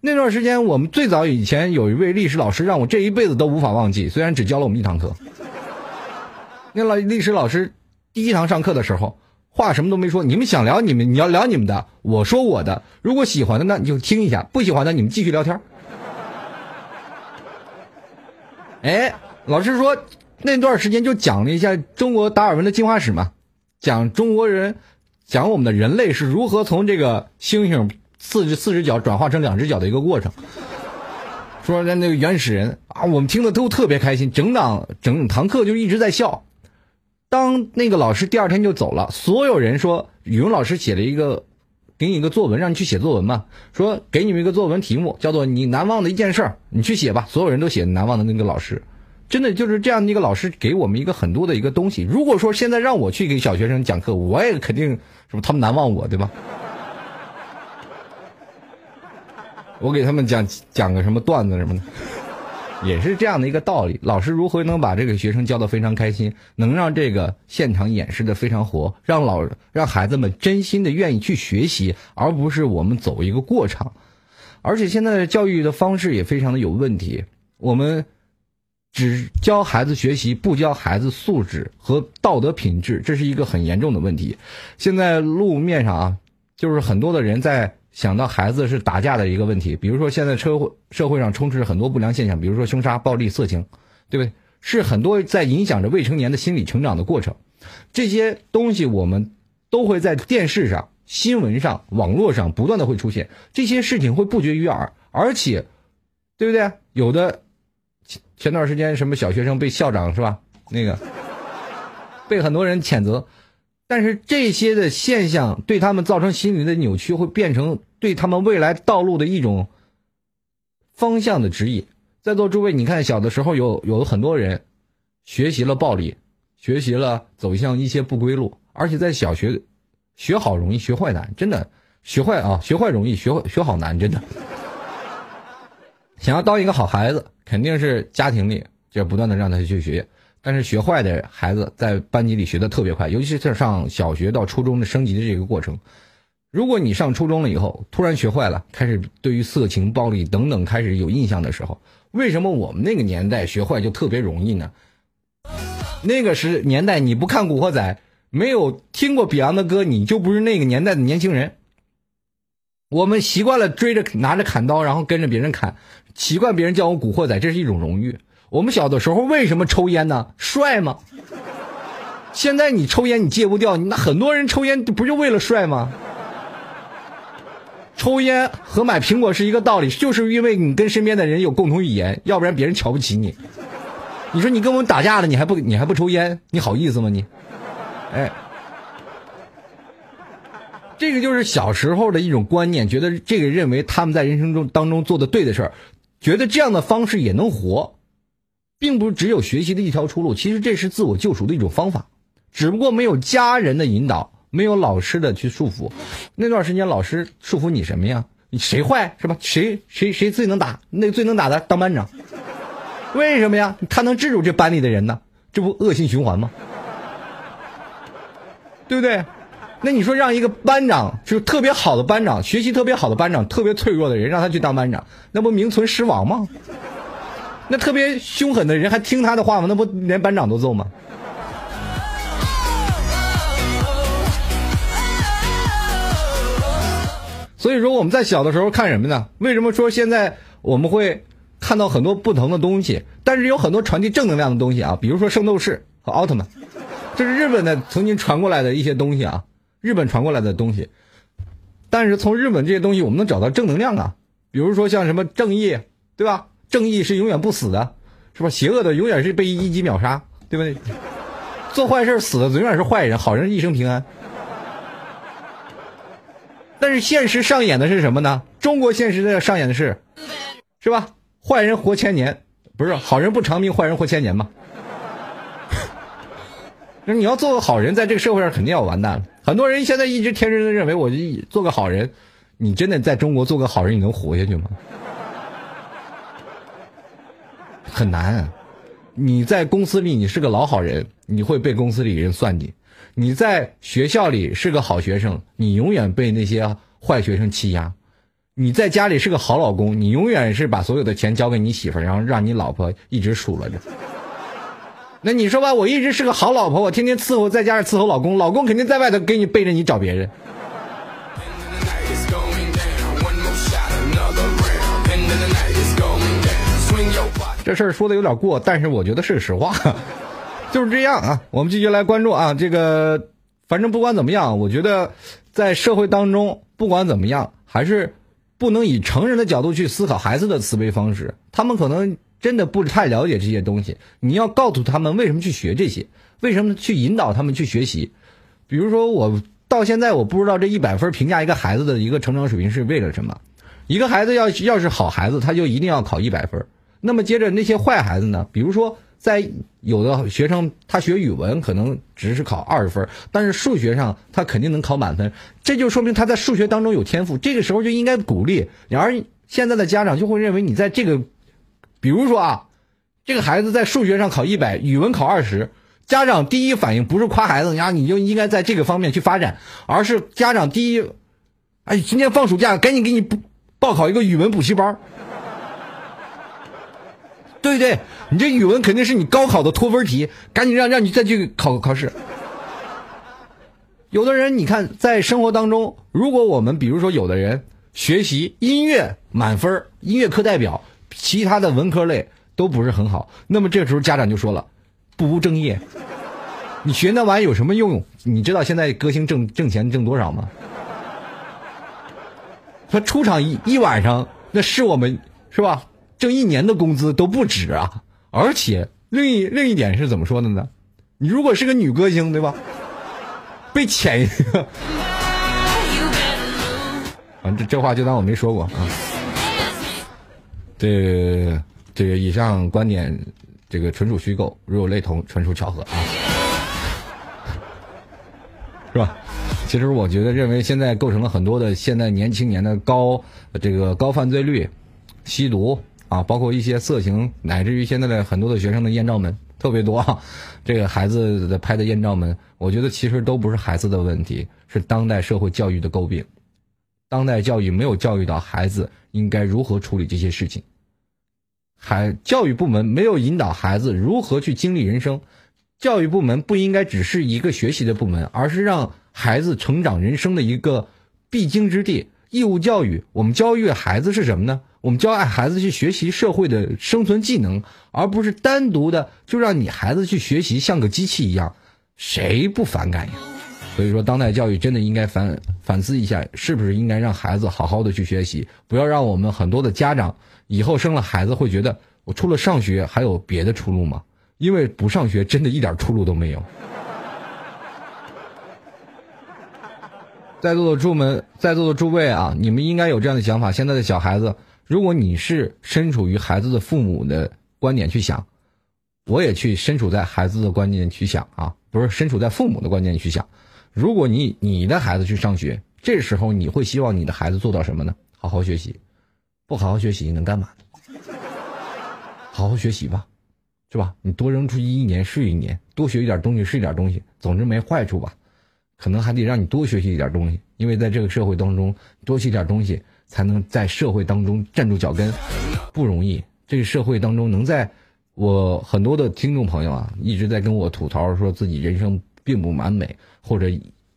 那段时间，我们最早以前有一位历史老师，让我这一辈子都无法忘记。虽然只教了我们一堂课，那老历史老师第一堂上课的时候，话什么都没说，你们想聊你们，你要聊你们的，我说我的。如果喜欢的呢，你就听一下；不喜欢的，你们继续聊天。哎，老师说那段时间就讲了一下中国达尔文的进化史嘛，讲中国人，讲我们的人类是如何从这个猩猩。四只四只脚转化成两只脚的一个过程，说那那个原始人啊，我们听的都特别开心，整档整堂课就一直在笑。当那个老师第二天就走了，所有人说语文老师写了一个给你一个作文，让你去写作文嘛，说给你们一个作文题目叫做你难忘的一件事儿，你去写吧。所有人都写难忘的那个老师，真的就是这样的一个老师给我们一个很多的一个东西。如果说现在让我去给小学生讲课，我也肯定是不他们难忘我，对吧？我给他们讲讲个什么段子什么的，也是这样的一个道理。老师如何能把这个学生教得非常开心，能让这个现场演示的非常活，让老让孩子们真心的愿意去学习，而不是我们走一个过场。而且现在的教育的方式也非常的有问题，我们只教孩子学习，不教孩子素质和道德品质，这是一个很严重的问题。现在路面上啊，就是很多的人在。想到孩子是打架的一个问题，比如说现在社会社会上充斥着很多不良现象，比如说凶杀、暴力、色情，对不对？是很多在影响着未成年的心理成长的过程。这些东西我们都会在电视上、新闻上、网络上不断的会出现，这些事情会不绝于耳，而且，对不对？有的前前段时间什么小学生被校长是吧？那个被很多人谴责。但是这些的现象对他们造成心理的扭曲，会变成对他们未来道路的一种方向的指引。在座诸位，你看，小的时候有有很多人学习了暴力，学习了走向一些不归路，而且在小学学好容易，学坏难，真的学坏啊，学坏容易，学学好难，真的。想要当一个好孩子，肯定是家庭里就不断的让他去学。但是学坏的孩子在班级里学的特别快，尤其是上小学到初中的升级的这个过程。如果你上初中了以后突然学坏了，开始对于色情、暴力等等开始有印象的时候，为什么我们那个年代学坏就特别容易呢？那个时年代你不看古惑仔，没有听过比昂的歌，你就不是那个年代的年轻人。我们习惯了追着拿着砍刀，然后跟着别人砍，习惯别人叫我古惑仔，这是一种荣誉。我们小的时候为什么抽烟呢？帅吗？现在你抽烟你戒不掉，那很多人抽烟不就为了帅吗？抽烟和买苹果是一个道理，就是因为你跟身边的人有共同语言，要不然别人瞧不起你。你说你跟我们打架了，你还不你还不抽烟，你好意思吗你？哎，这个就是小时候的一种观念，觉得这个认为他们在人生中当中做的对的事儿，觉得这样的方式也能活。并不是只有学习的一条出路，其实这是自我救赎的一种方法，只不过没有家人的引导，没有老师的去束缚。那段时间老师束缚你什么呀？你谁坏是吧？谁谁谁最能打？那最能打的当班长，为什么呀？他能制住这班里的人呢？这不恶性循环吗？对不对？那你说让一个班长就特别好的班长，学习特别好的班长，特别脆弱的人让他去当班长，那不名存实亡吗？那特别凶狠的人还听他的话吗？那不连班长都揍吗？所以说我们在小的时候看什么呢？为什么说现在我们会看到很多不同的东西？但是有很多传递正能量的东西啊，比如说圣斗士和奥特曼，这是日本的曾经传过来的一些东西啊，日本传过来的东西。但是从日本这些东西，我们能找到正能量啊，比如说像什么正义，对吧？正义是永远不死的，是吧？邪恶的永远是被一击秒杀，对不对？做坏事死的永远是坏人，好人一生平安。但是现实上演的是什么呢？中国现实的上演的是，是吧？坏人活千年，不是好人不长命，坏人活千年吗？那你要做个好人，在这个社会上肯定要完蛋了。很多人现在一直天真的认为，我就做个好人，你真的在中国做个好人，你能活下去吗？很难，你在公司里你是个老好人，你会被公司里人算计；你在学校里是个好学生，你永远被那些坏学生欺压。你在家里是个好老公，你永远是把所有的钱交给你媳妇儿，然后让你老婆一直数落着。那你说吧，我一直是个好老婆，我天天伺候在家里伺候老公，老公肯定在外头给你背着你找别人。这事儿说的有点过，但是我觉得是实话，就是这样啊。我们继续来关注啊，这个反正不管怎么样，我觉得在社会当中，不管怎么样，还是不能以成人的角度去思考孩子的思维方式。他们可能真的不太了解这些东西，你要告诉他们为什么去学这些，为什么去引导他们去学习。比如说，我到现在我不知道这一百分评价一个孩子的一个成长水平是为了什么。一个孩子要要是好孩子，他就一定要考一百分。那么接着那些坏孩子呢？比如说，在有的学生他学语文可能只是考二十分，但是数学上他肯定能考满分，这就说明他在数学当中有天赋。这个时候就应该鼓励。然而现在的家长就会认为你在这个，比如说啊，这个孩子在数学上考一百，语文考二十，家长第一反应不是夸孩子呀，你就应该在这个方面去发展，而是家长第一，哎，今天放暑假，赶紧给你报报考一个语文补习班。对对，你这语文肯定是你高考的脱分题，赶紧让让你再去考考试。有的人，你看在生活当中，如果我们比如说有的人学习音乐满分，音乐课代表，其他的文科类都不是很好，那么这时候家长就说了，不务正业，你学那玩意有什么用？你知道现在歌星挣挣钱挣多少吗？他出场一一晚上，那是我们是吧？挣一年的工资都不止啊！而且另一另一点是怎么说的呢？你如果是个女歌星，对吧？被潜一个，啊，这这话就当我没说过啊。这这个以上观点，这个纯属虚构，如有雷同，纯属巧合啊，是吧？其实我觉得，认为现在构成了很多的现在年轻年的高这个高犯罪率，吸毒。啊，包括一些色情，乃至于现在的很多的学生的艳照门特别多啊，这个孩子的拍的艳照门，我觉得其实都不是孩子的问题，是当代社会教育的诟病。当代教育没有教育到孩子应该如何处理这些事情，还教育部门没有引导孩子如何去经历人生，教育部门不应该只是一个学习的部门，而是让孩子成长人生的一个必经之地。义务教育，我们教育孩子是什么呢？我们教爱孩子去学习社会的生存技能，而不是单独的就让你孩子去学习像个机器一样，谁不反感呀？所以说，当代教育真的应该反反思一下，是不是应该让孩子好好的去学习，不要让我们很多的家长以后生了孩子会觉得，我除了上学还有别的出路吗？因为不上学真的一点出路都没有。在座的诸们，在座的诸位啊，你们应该有这样的想法：现在的小孩子。如果你是身处于孩子的父母的观点去想，我也去身处在孩子的观念去想啊，不是身处在父母的观念去想。如果你你的孩子去上学，这时候你会希望你的孩子做到什么呢？好好学习，不好好学习能干嘛？好好学习吧，是吧？你多扔出一年是一年，多学一点东西是一点东西，总之没坏处吧？可能还得让你多学习一点东西，因为在这个社会当中，多学点东西。才能在社会当中站住脚跟，不容易。这个社会当中，能在我很多的听众朋友啊，一直在跟我吐槽，说自己人生并不完美，或者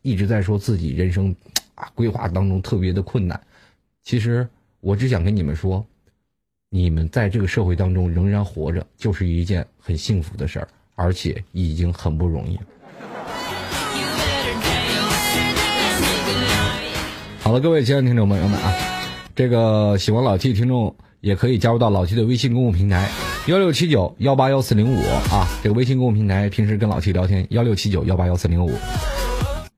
一直在说自己人生啊规划当中特别的困难。其实我只想跟你们说，你们在这个社会当中仍然活着，就是一件很幸福的事儿，而且已经很不容易。好了，各位亲爱的听众朋友们啊。这个喜欢老 T 听众也可以加入到老 T 的微信公共平台幺六七九幺八幺四零五啊，这个微信公共平台平时跟老 T 聊天幺六七九幺八幺四零五。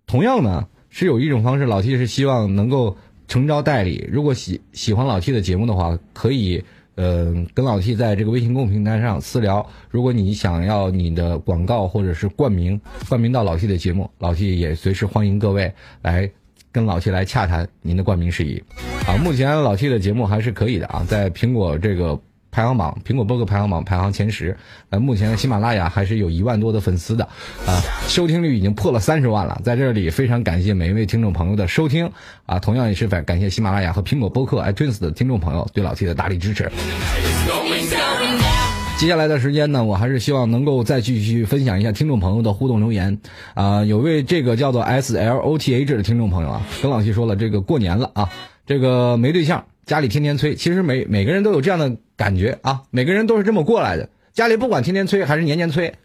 同样呢，是有一种方式，老 T 是希望能够诚招代理。如果喜喜欢老 T 的节目的话，可以呃跟老 T 在这个微信公共平台上私聊。如果你想要你的广告或者是冠名冠名到老 T 的节目，老 T 也随时欢迎各位来。跟老 T 来洽谈您的冠名事宜，啊，目前老 T 的节目还是可以的啊，在苹果这个排行榜，苹果播客排行榜排行前十。呃，目前喜马拉雅还是有一万多的粉丝的，啊，收听率已经破了三十万了。在这里非常感谢每一位听众朋友的收听，啊，同样也是感感谢喜马拉雅和苹果播客 iTunes 的听众朋友对老 T 的大力支持。接下来的时间呢，我还是希望能够再继续分享一下听众朋友的互动留言。啊、有位这个叫做 S L O T H 的听众朋友啊，跟老七说了，这个过年了啊，这个没对象，家里天天催。其实每每个人都有这样的感觉啊，每个人都是这么过来的。家里不管天天催还是年年催，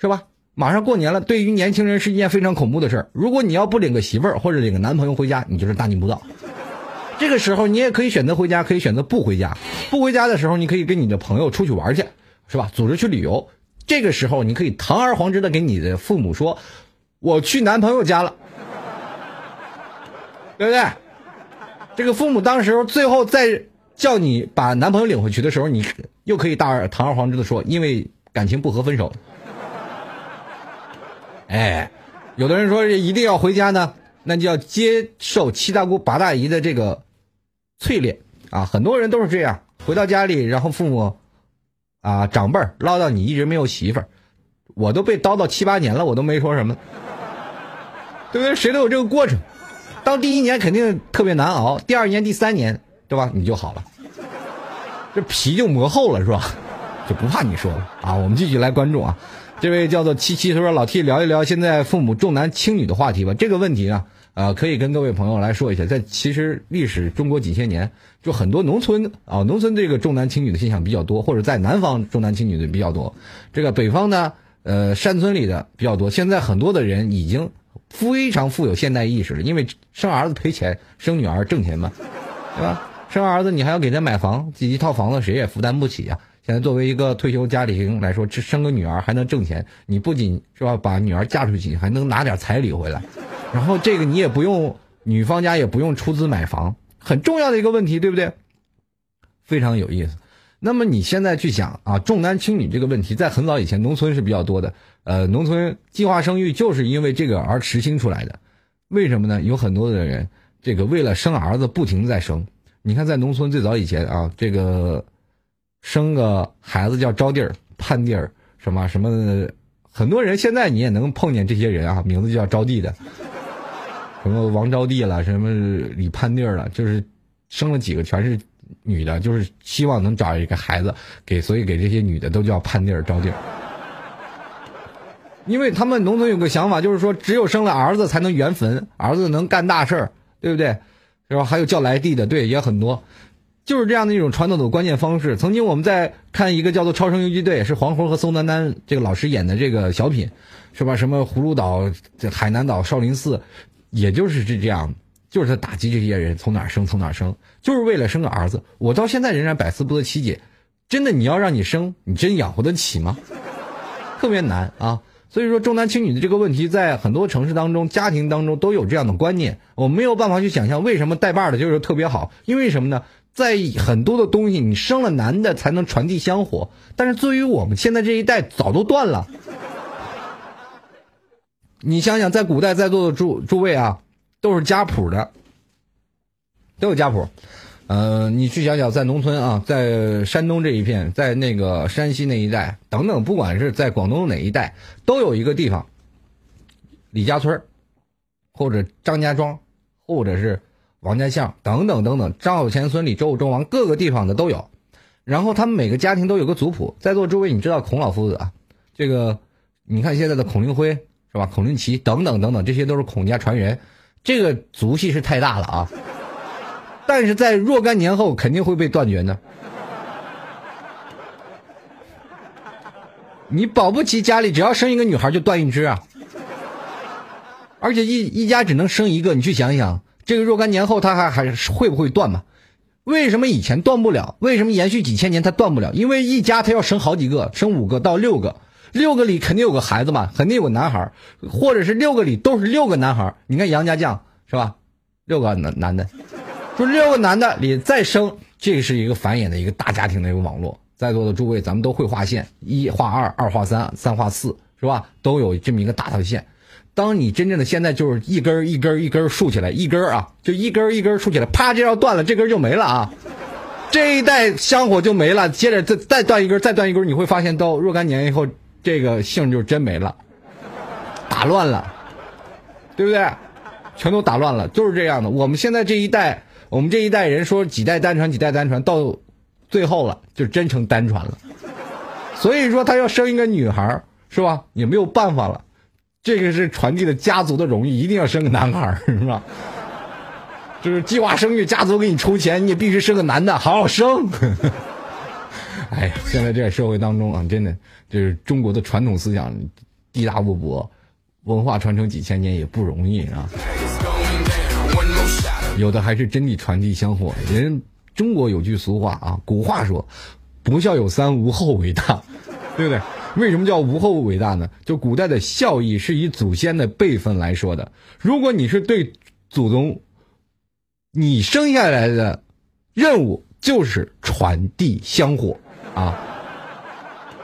是吧？马上过年了，对于年轻人是一件非常恐怖的事儿。如果你要不领个媳妇儿或者领个男朋友回家，你就是大逆不道。这个时候你也可以选择回家，可以选择不回家。不回家的时候，你可以跟你的朋友出去玩去，是吧？组织去旅游。这个时候，你可以堂而皇之的给你的父母说：“我去男朋友家了。”对不对？这个父母当时最后再叫你把男朋友领回去的时候，你又可以大而堂而皇之的说：“因为感情不和分手。”哎，有的人说一定要回家呢，那就要接受七大姑八大姨的这个淬炼啊！很多人都是这样，回到家里，然后父母啊长辈儿唠叨你一直没有媳妇儿，我都被叨叨七八年了，我都没说什么，对不对？谁都有这个过程。当第一年肯定特别难熬，第二年、第三年，对吧？你就好了，这皮就磨厚了，是吧？就不怕你说了啊！我们继续来关注啊。这位叫做七七，他说：“老 T 聊一聊现在父母重男轻女的话题吧。这个问题呢，呃，可以跟各位朋友来说一下。在其实历史中国几千年，就很多农村啊，农村这个重男轻女的现象比较多，或者在南方重男轻女的比较多。这个北方呢，呃，山村里的比较多。现在很多的人已经非常富有现代意识了，因为生儿子赔钱，生女儿挣钱嘛，对吧？生儿子你还要给他买房，几一套房子谁也负担不起呀、现在作为一个退休家庭来说，生个女儿还能挣钱，你不仅是吧把女儿嫁出去，还能拿点彩礼回来，然后这个你也不用女方家也不用出资买房，很重要的一个问题，对不对？非常有意思。那么你现在去想啊，重男轻女这个问题，在很早以前农村是比较多的，呃，农村计划生育就是因为这个而实行出来的。为什么呢？有很多的人，这个为了生儿子不停地在生。你看，在农村最早以前啊，这个生个孩子叫招娣儿、盼娣儿，什么什么，很多人现在你也能碰见这些人啊，名字就叫招娣的，什么王招娣了，什么李盼娣了，就是生了几个全是女的，就是希望能找一个孩子给，所以给这些女的都叫盼娣、招娣。因为他们农村有个想法，就是说只有生了儿子才能圆坟，儿子能干大事儿，对不对？然后还有叫来弟的，对，也很多，就是这样的一种传统的观念方式。曾经我们在看一个叫做《超生游击队》，是黄渤和宋丹丹这个老师演的这个小品，是吧？什么葫芦岛、海南岛、少林寺，也就是这这样，就是他打击这些人从哪生从哪生，就是为了生个儿子。我到现在仍然百思不得其解，真的你要让你生，你真养活得起吗？特别难啊！所以说重男轻女的这个问题，在很多城市当中、家庭当中都有这样的观念。我没有办法去想象为什么带把的就是特别好，因为什么呢？在很多的东西，你生了男的才能传递香火，但是对于我们现在这一代，早都断了。你想想，在古代在座的诸诸位啊，都是家谱的，都有家谱。呃，你去想想，在农村啊，在山东这一片，在那个山西那一带等等，不管是在广东哪一带，都有一个地方，李家村或者张家庄，或者是王家巷等等等等，张有钱孙李周武周王各个地方的都有。然后他们每个家庭都有个族谱，在座诸位，你知道孔老夫子啊？这个你看现在的孔令辉是吧？孔令奇等等等等，这些都是孔家传人，这个族系是太大了啊。但是在若干年后肯定会被断绝的。你保不齐家里只要生一个女孩就断一只啊，而且一一家只能生一个，你去想一想，这个若干年后它还还会不会断嘛？为什么以前断不了？为什么延续几千年它断不了？因为一家它要生好几个，生五个到六个，六个里肯定有个孩子嘛，肯定有个男孩，或者是六个里都是六个男孩。你看杨家将是吧？六个男男的。说六个男的里再生，这是一个繁衍的一个大家庭的一个网络。在座的诸位，咱们都会画线，一画二，二画三，三画四，是吧？都有这么一个大的线。当你真正的现在就是一根一根一根竖起来，一根啊，就一根一根竖起来，啪，这要断了，这根就没了啊。这一代香火就没了，接着再再断一根，再断一根，你会发现到若干年以后，这个姓就真没了，打乱了，对不对？全都打乱了，就是这样的。我们现在这一代，我们这一代人说几代单传，几代单传，到最后了，就真成单传了。所以说，他要生一个女孩，是吧？也没有办法了，这个是传递的家族的荣誉，一定要生个男孩，是吧？就是计划生育，家族给你出钱，你也必须生个男的，好好生。哎呀，现在这个社会当中啊，真的就是中国的传统思想地大物博，文化传承几千年也不容易啊。有的还是真的传递香火。人中国有句俗话啊，古话说“不孝有三，无后为大”，对不对？为什么叫无后为大呢？就古代的孝义是以祖先的辈分来说的。如果你是对祖宗。你生下来的任务就是传递香火啊！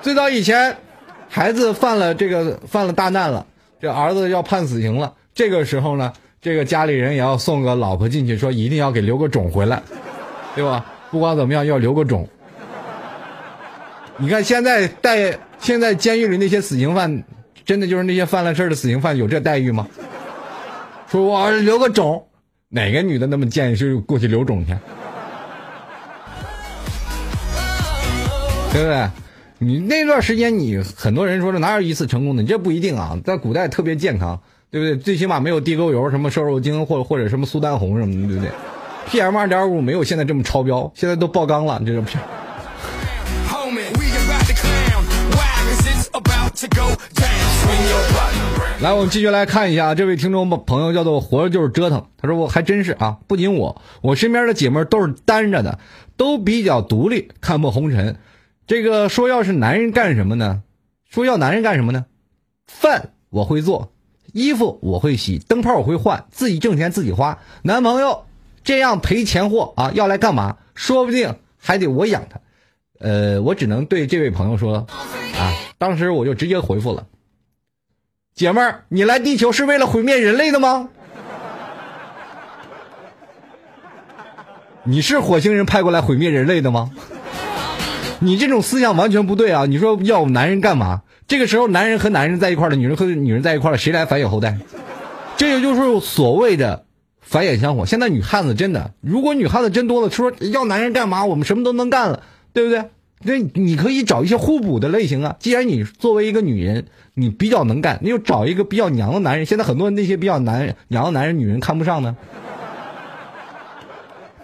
最早以前，孩子犯了这个犯了大难了，这儿子要判死刑了。这个时候呢，这个家里人也要送个老婆进去，说一定要给留个种回来，对吧？不管怎么样，要留个种。你看现在带现在监狱里那些死刑犯，真的就是那些犯了事的死刑犯有这待遇吗？说我留个种。哪个女的那么贱，是过去留种去？对不对？你那段时间，你很多人说这哪有一次成功的？你这不一定啊，在古代特别健康，对不对？最起码没有地沟油、什么瘦肉精或者或者什么苏丹红什么的，对不对？PM 二点五没有现在这么超标，现在都爆缸了，这个片。来，我们继续来看一下这位听众朋友叫做“活着就是折腾”。他说：“我还真是啊，不仅我，我身边的姐妹都是单着的，都比较独立，看破红尘。这个说要是男人干什么呢？说要男人干什么呢？饭我会做，衣服我会洗，灯泡我会换，自己挣钱自己花。男朋友这样赔钱货啊，要来干嘛？说不定还得我养他。呃，我只能对这位朋友说啊，当时我就直接回复了。”姐妹儿，你来地球是为了毁灭人类的吗？你是火星人派过来毁灭人类的吗？你这种思想完全不对啊！你说要男人干嘛？这个时候男人和男人在一块了，女人和女人在一块了，谁来繁衍后代？这也就是所谓的繁衍香火。现在女汉子真的，如果女汉子真多了，说要男人干嘛？我们什么都能干了，对不对？那你可以找一些互补的类型啊。既然你作为一个女人。你比较能干，你就找一个比较娘的男人。现在很多那些比较男娘的男人，女人看不上呢，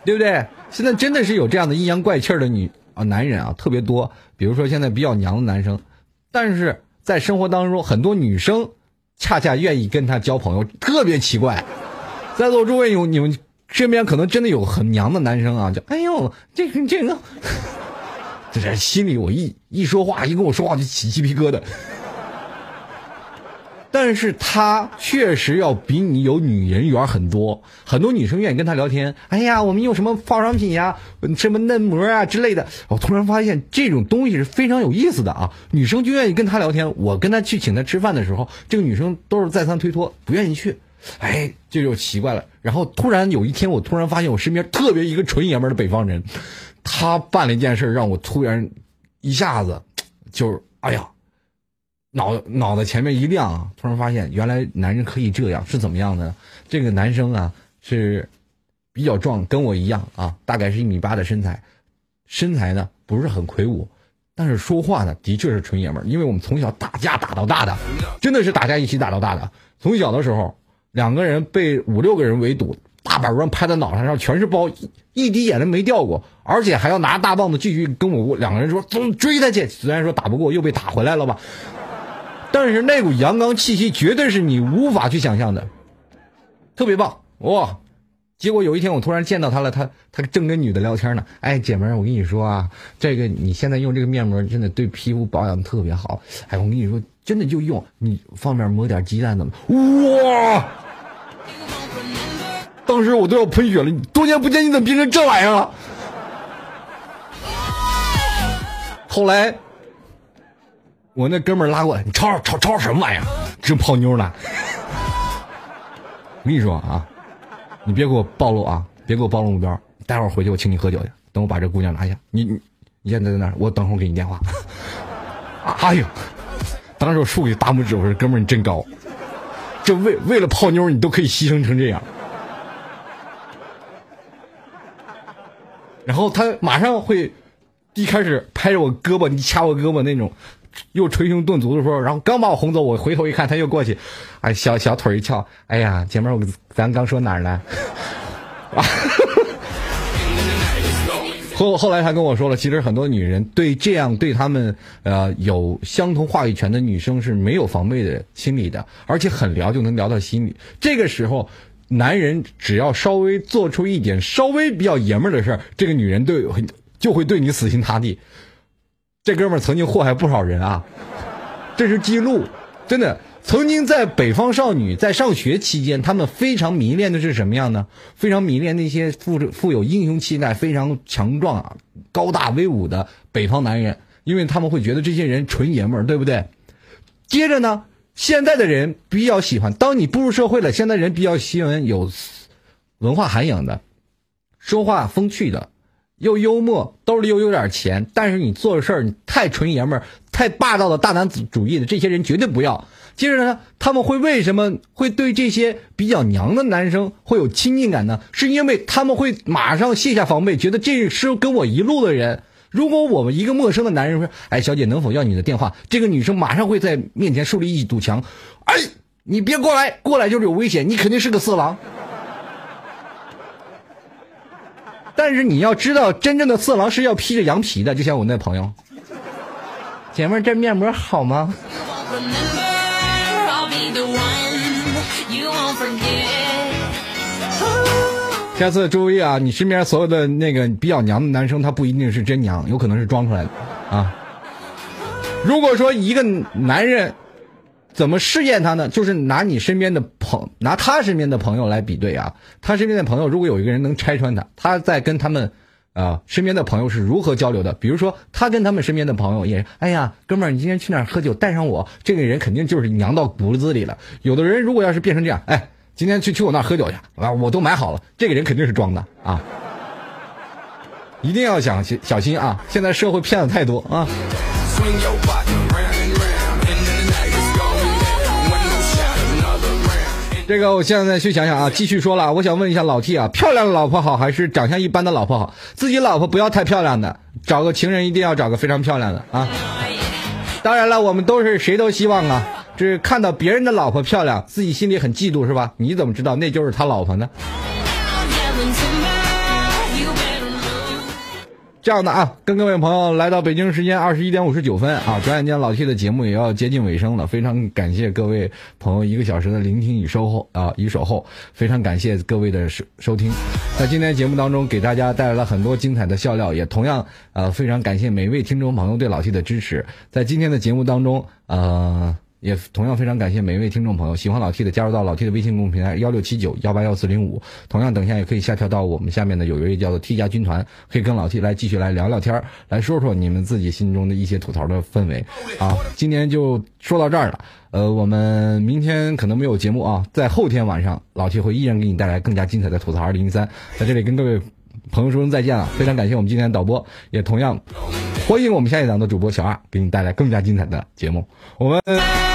对不对？现在真的是有这样的阴阳怪气的女啊男人啊特别多。比如说现在比较娘的男生，但是在生活当中，很多女生恰恰愿意跟他交朋友，特别奇怪。在座诸位有你们身边可能真的有很娘的男生啊，就哎呦这个这个，这 心里我一一说话一跟我说话就起鸡皮疙瘩。但是他确实要比你有女人缘很多，很多女生愿意跟他聊天。哎呀，我们用什么化妆品呀，什么嫩膜啊之类的。我突然发现这种东西是非常有意思的啊，女生就愿意跟他聊天。我跟他去请他吃饭的时候，这个女生都是再三推脱，不愿意去。哎，这就奇怪了。然后突然有一天，我突然发现我身边特别一个纯爷们的北方人，他办了一件事让我突然一下子就是哎呀。脑脑袋前面一亮！突然发现，原来男人可以这样，是怎么样的？这个男生啊，是比较壮，跟我一样啊，大概是一米八的身材，身材呢不是很魁梧，但是说话呢的确是纯爷们儿。因为我们从小打架打到大的，真的是打架一起打到大的。从小的时候，两个人被五六个人围堵，大板砖拍在脑袋上，全是包，一滴眼泪没掉过，而且还要拿大棒子继续跟我两个人说走追他去。虽然说打不过，又被打回来了吧。但是那股阳刚气息绝对是你无法去想象的，特别棒哇！结果有一天我突然见到他了，他他正跟女的聊天呢。哎，姐们儿，我跟你说啊，这个你现在用这个面膜真的对皮肤保养特别好。哎，我跟你说，真的就用你方便抹点鸡蛋怎么？哇！当时我都要喷血了，多年不见你怎么变成这玩意儿了？后来。我那哥们儿拉过来，你吵吵吵什么玩意儿？正泡妞呢。我跟你说啊，你别给我暴露啊，别给我暴露目标。待会儿回去我请你喝酒去。等我把这姑娘拿下，你你你现在在哪儿？我等会儿给你电话。哎呦，当时我竖起大拇指，我说哥们儿你真高，这为为了泡妞你都可以牺牲成这样。然后他马上会一开始拍着我胳膊，你掐我胳膊那种，又捶胸顿足的时候，然后刚把我轰走，我回头一看，他又过去，哎，小小腿一翘，哎呀，姐妹儿，我咱刚说哪儿了？后后来他跟我说了，其实很多女人对这样对他们呃有相同话语权的女生是没有防备的心理的，而且很聊就能聊到心里。这个时候，男人只要稍微做出一点稍微比较爷们儿的事儿，这个女人对就会对你死心塌地。这哥们儿曾经祸害不少人啊，这是记录，真的。曾经在北方少女在上学期间，她们非常迷恋的是什么样呢？非常迷恋那些富富有英雄气概、非常强壮、高大威武的北方男人，因为他们会觉得这些人纯爷们儿，对不对？接着呢，现在的人比较喜欢，当你步入社会了，现在人比较喜欢有文化涵养的，说话风趣的，又幽默，兜里又有点钱，但是你做事儿你太纯爷们儿、太霸道的大男子主义的，这些人绝对不要。接着呢，他们会为什么会对这些比较娘的男生会有亲近感呢？是因为他们会马上卸下防备，觉得这是跟我一路的人。如果我们一个陌生的男人说：“哎，小姐，能否要你的电话？”这个女生马上会在面前树立一堵墙。哎，你别过来，过来就是有危险，你肯定是个色狼。但是你要知道，真正的色狼是要披着羊皮的，就像我那朋友。姐妹，这面膜好吗？下次注意啊，你身边所有的那个比较娘的男生，他不一定是真娘，有可能是装出来的啊。如果说一个男人怎么试验他呢？就是拿你身边的朋，拿他身边的朋友来比对啊。他身边的朋友，如果有一个人能拆穿他，他在跟他们啊身边的朋友是如何交流的？比如说，他跟他们身边的朋友也，哎呀，哥们儿，你今天去哪儿喝酒？带上我。这个人肯定就是娘到骨子里了。有的人如果要是变成这样，哎。今天去去我那儿喝酒去啊！我都买好了，这个人肯定是装的啊！一定要想小心啊！现在社会骗子太多啊！这个我现在去想想啊，继续说了，我想问一下老 T 啊，漂亮的老婆好还是长相一般的老婆好？自己老婆不要太漂亮的，找个情人一定要找个非常漂亮的啊！当然了，我们都是谁都希望啊。这看到别人的老婆漂亮，自己心里很嫉妒是吧？你怎么知道那就是他老婆呢？这样的啊，跟各位朋友来到北京时间二十一点五十九分啊，转眼间老 T 的节目也要接近尾声了。非常感谢各位朋友一个小时的聆听与收后啊，与守候。非常感谢各位的收收听，在今天节目当中给大家带来了很多精彩的笑料，也同样呃非常感谢每一位听众朋友对老 T 的支持。在今天的节目当中，呃。也同样非常感谢每一位听众朋友，喜欢老 T 的加入到老 T 的微信公众平台幺六七九幺八幺四零五。同样，等一下也可以下调到我们下面的有一位叫做 T 加军团，可以跟老 T 来继续来聊聊天来说说你们自己心中的一些吐槽的氛围。啊，今天就说到这儿了。呃，我们明天可能没有节目啊，在后天晚上老 T 会依然给你带来更加精彩的吐槽二零一三。在这里跟各位朋友说声再见了，非常感谢我们今天的导播，也同样欢迎我们下一档的主播小二给你带来更加精彩的节目。我们。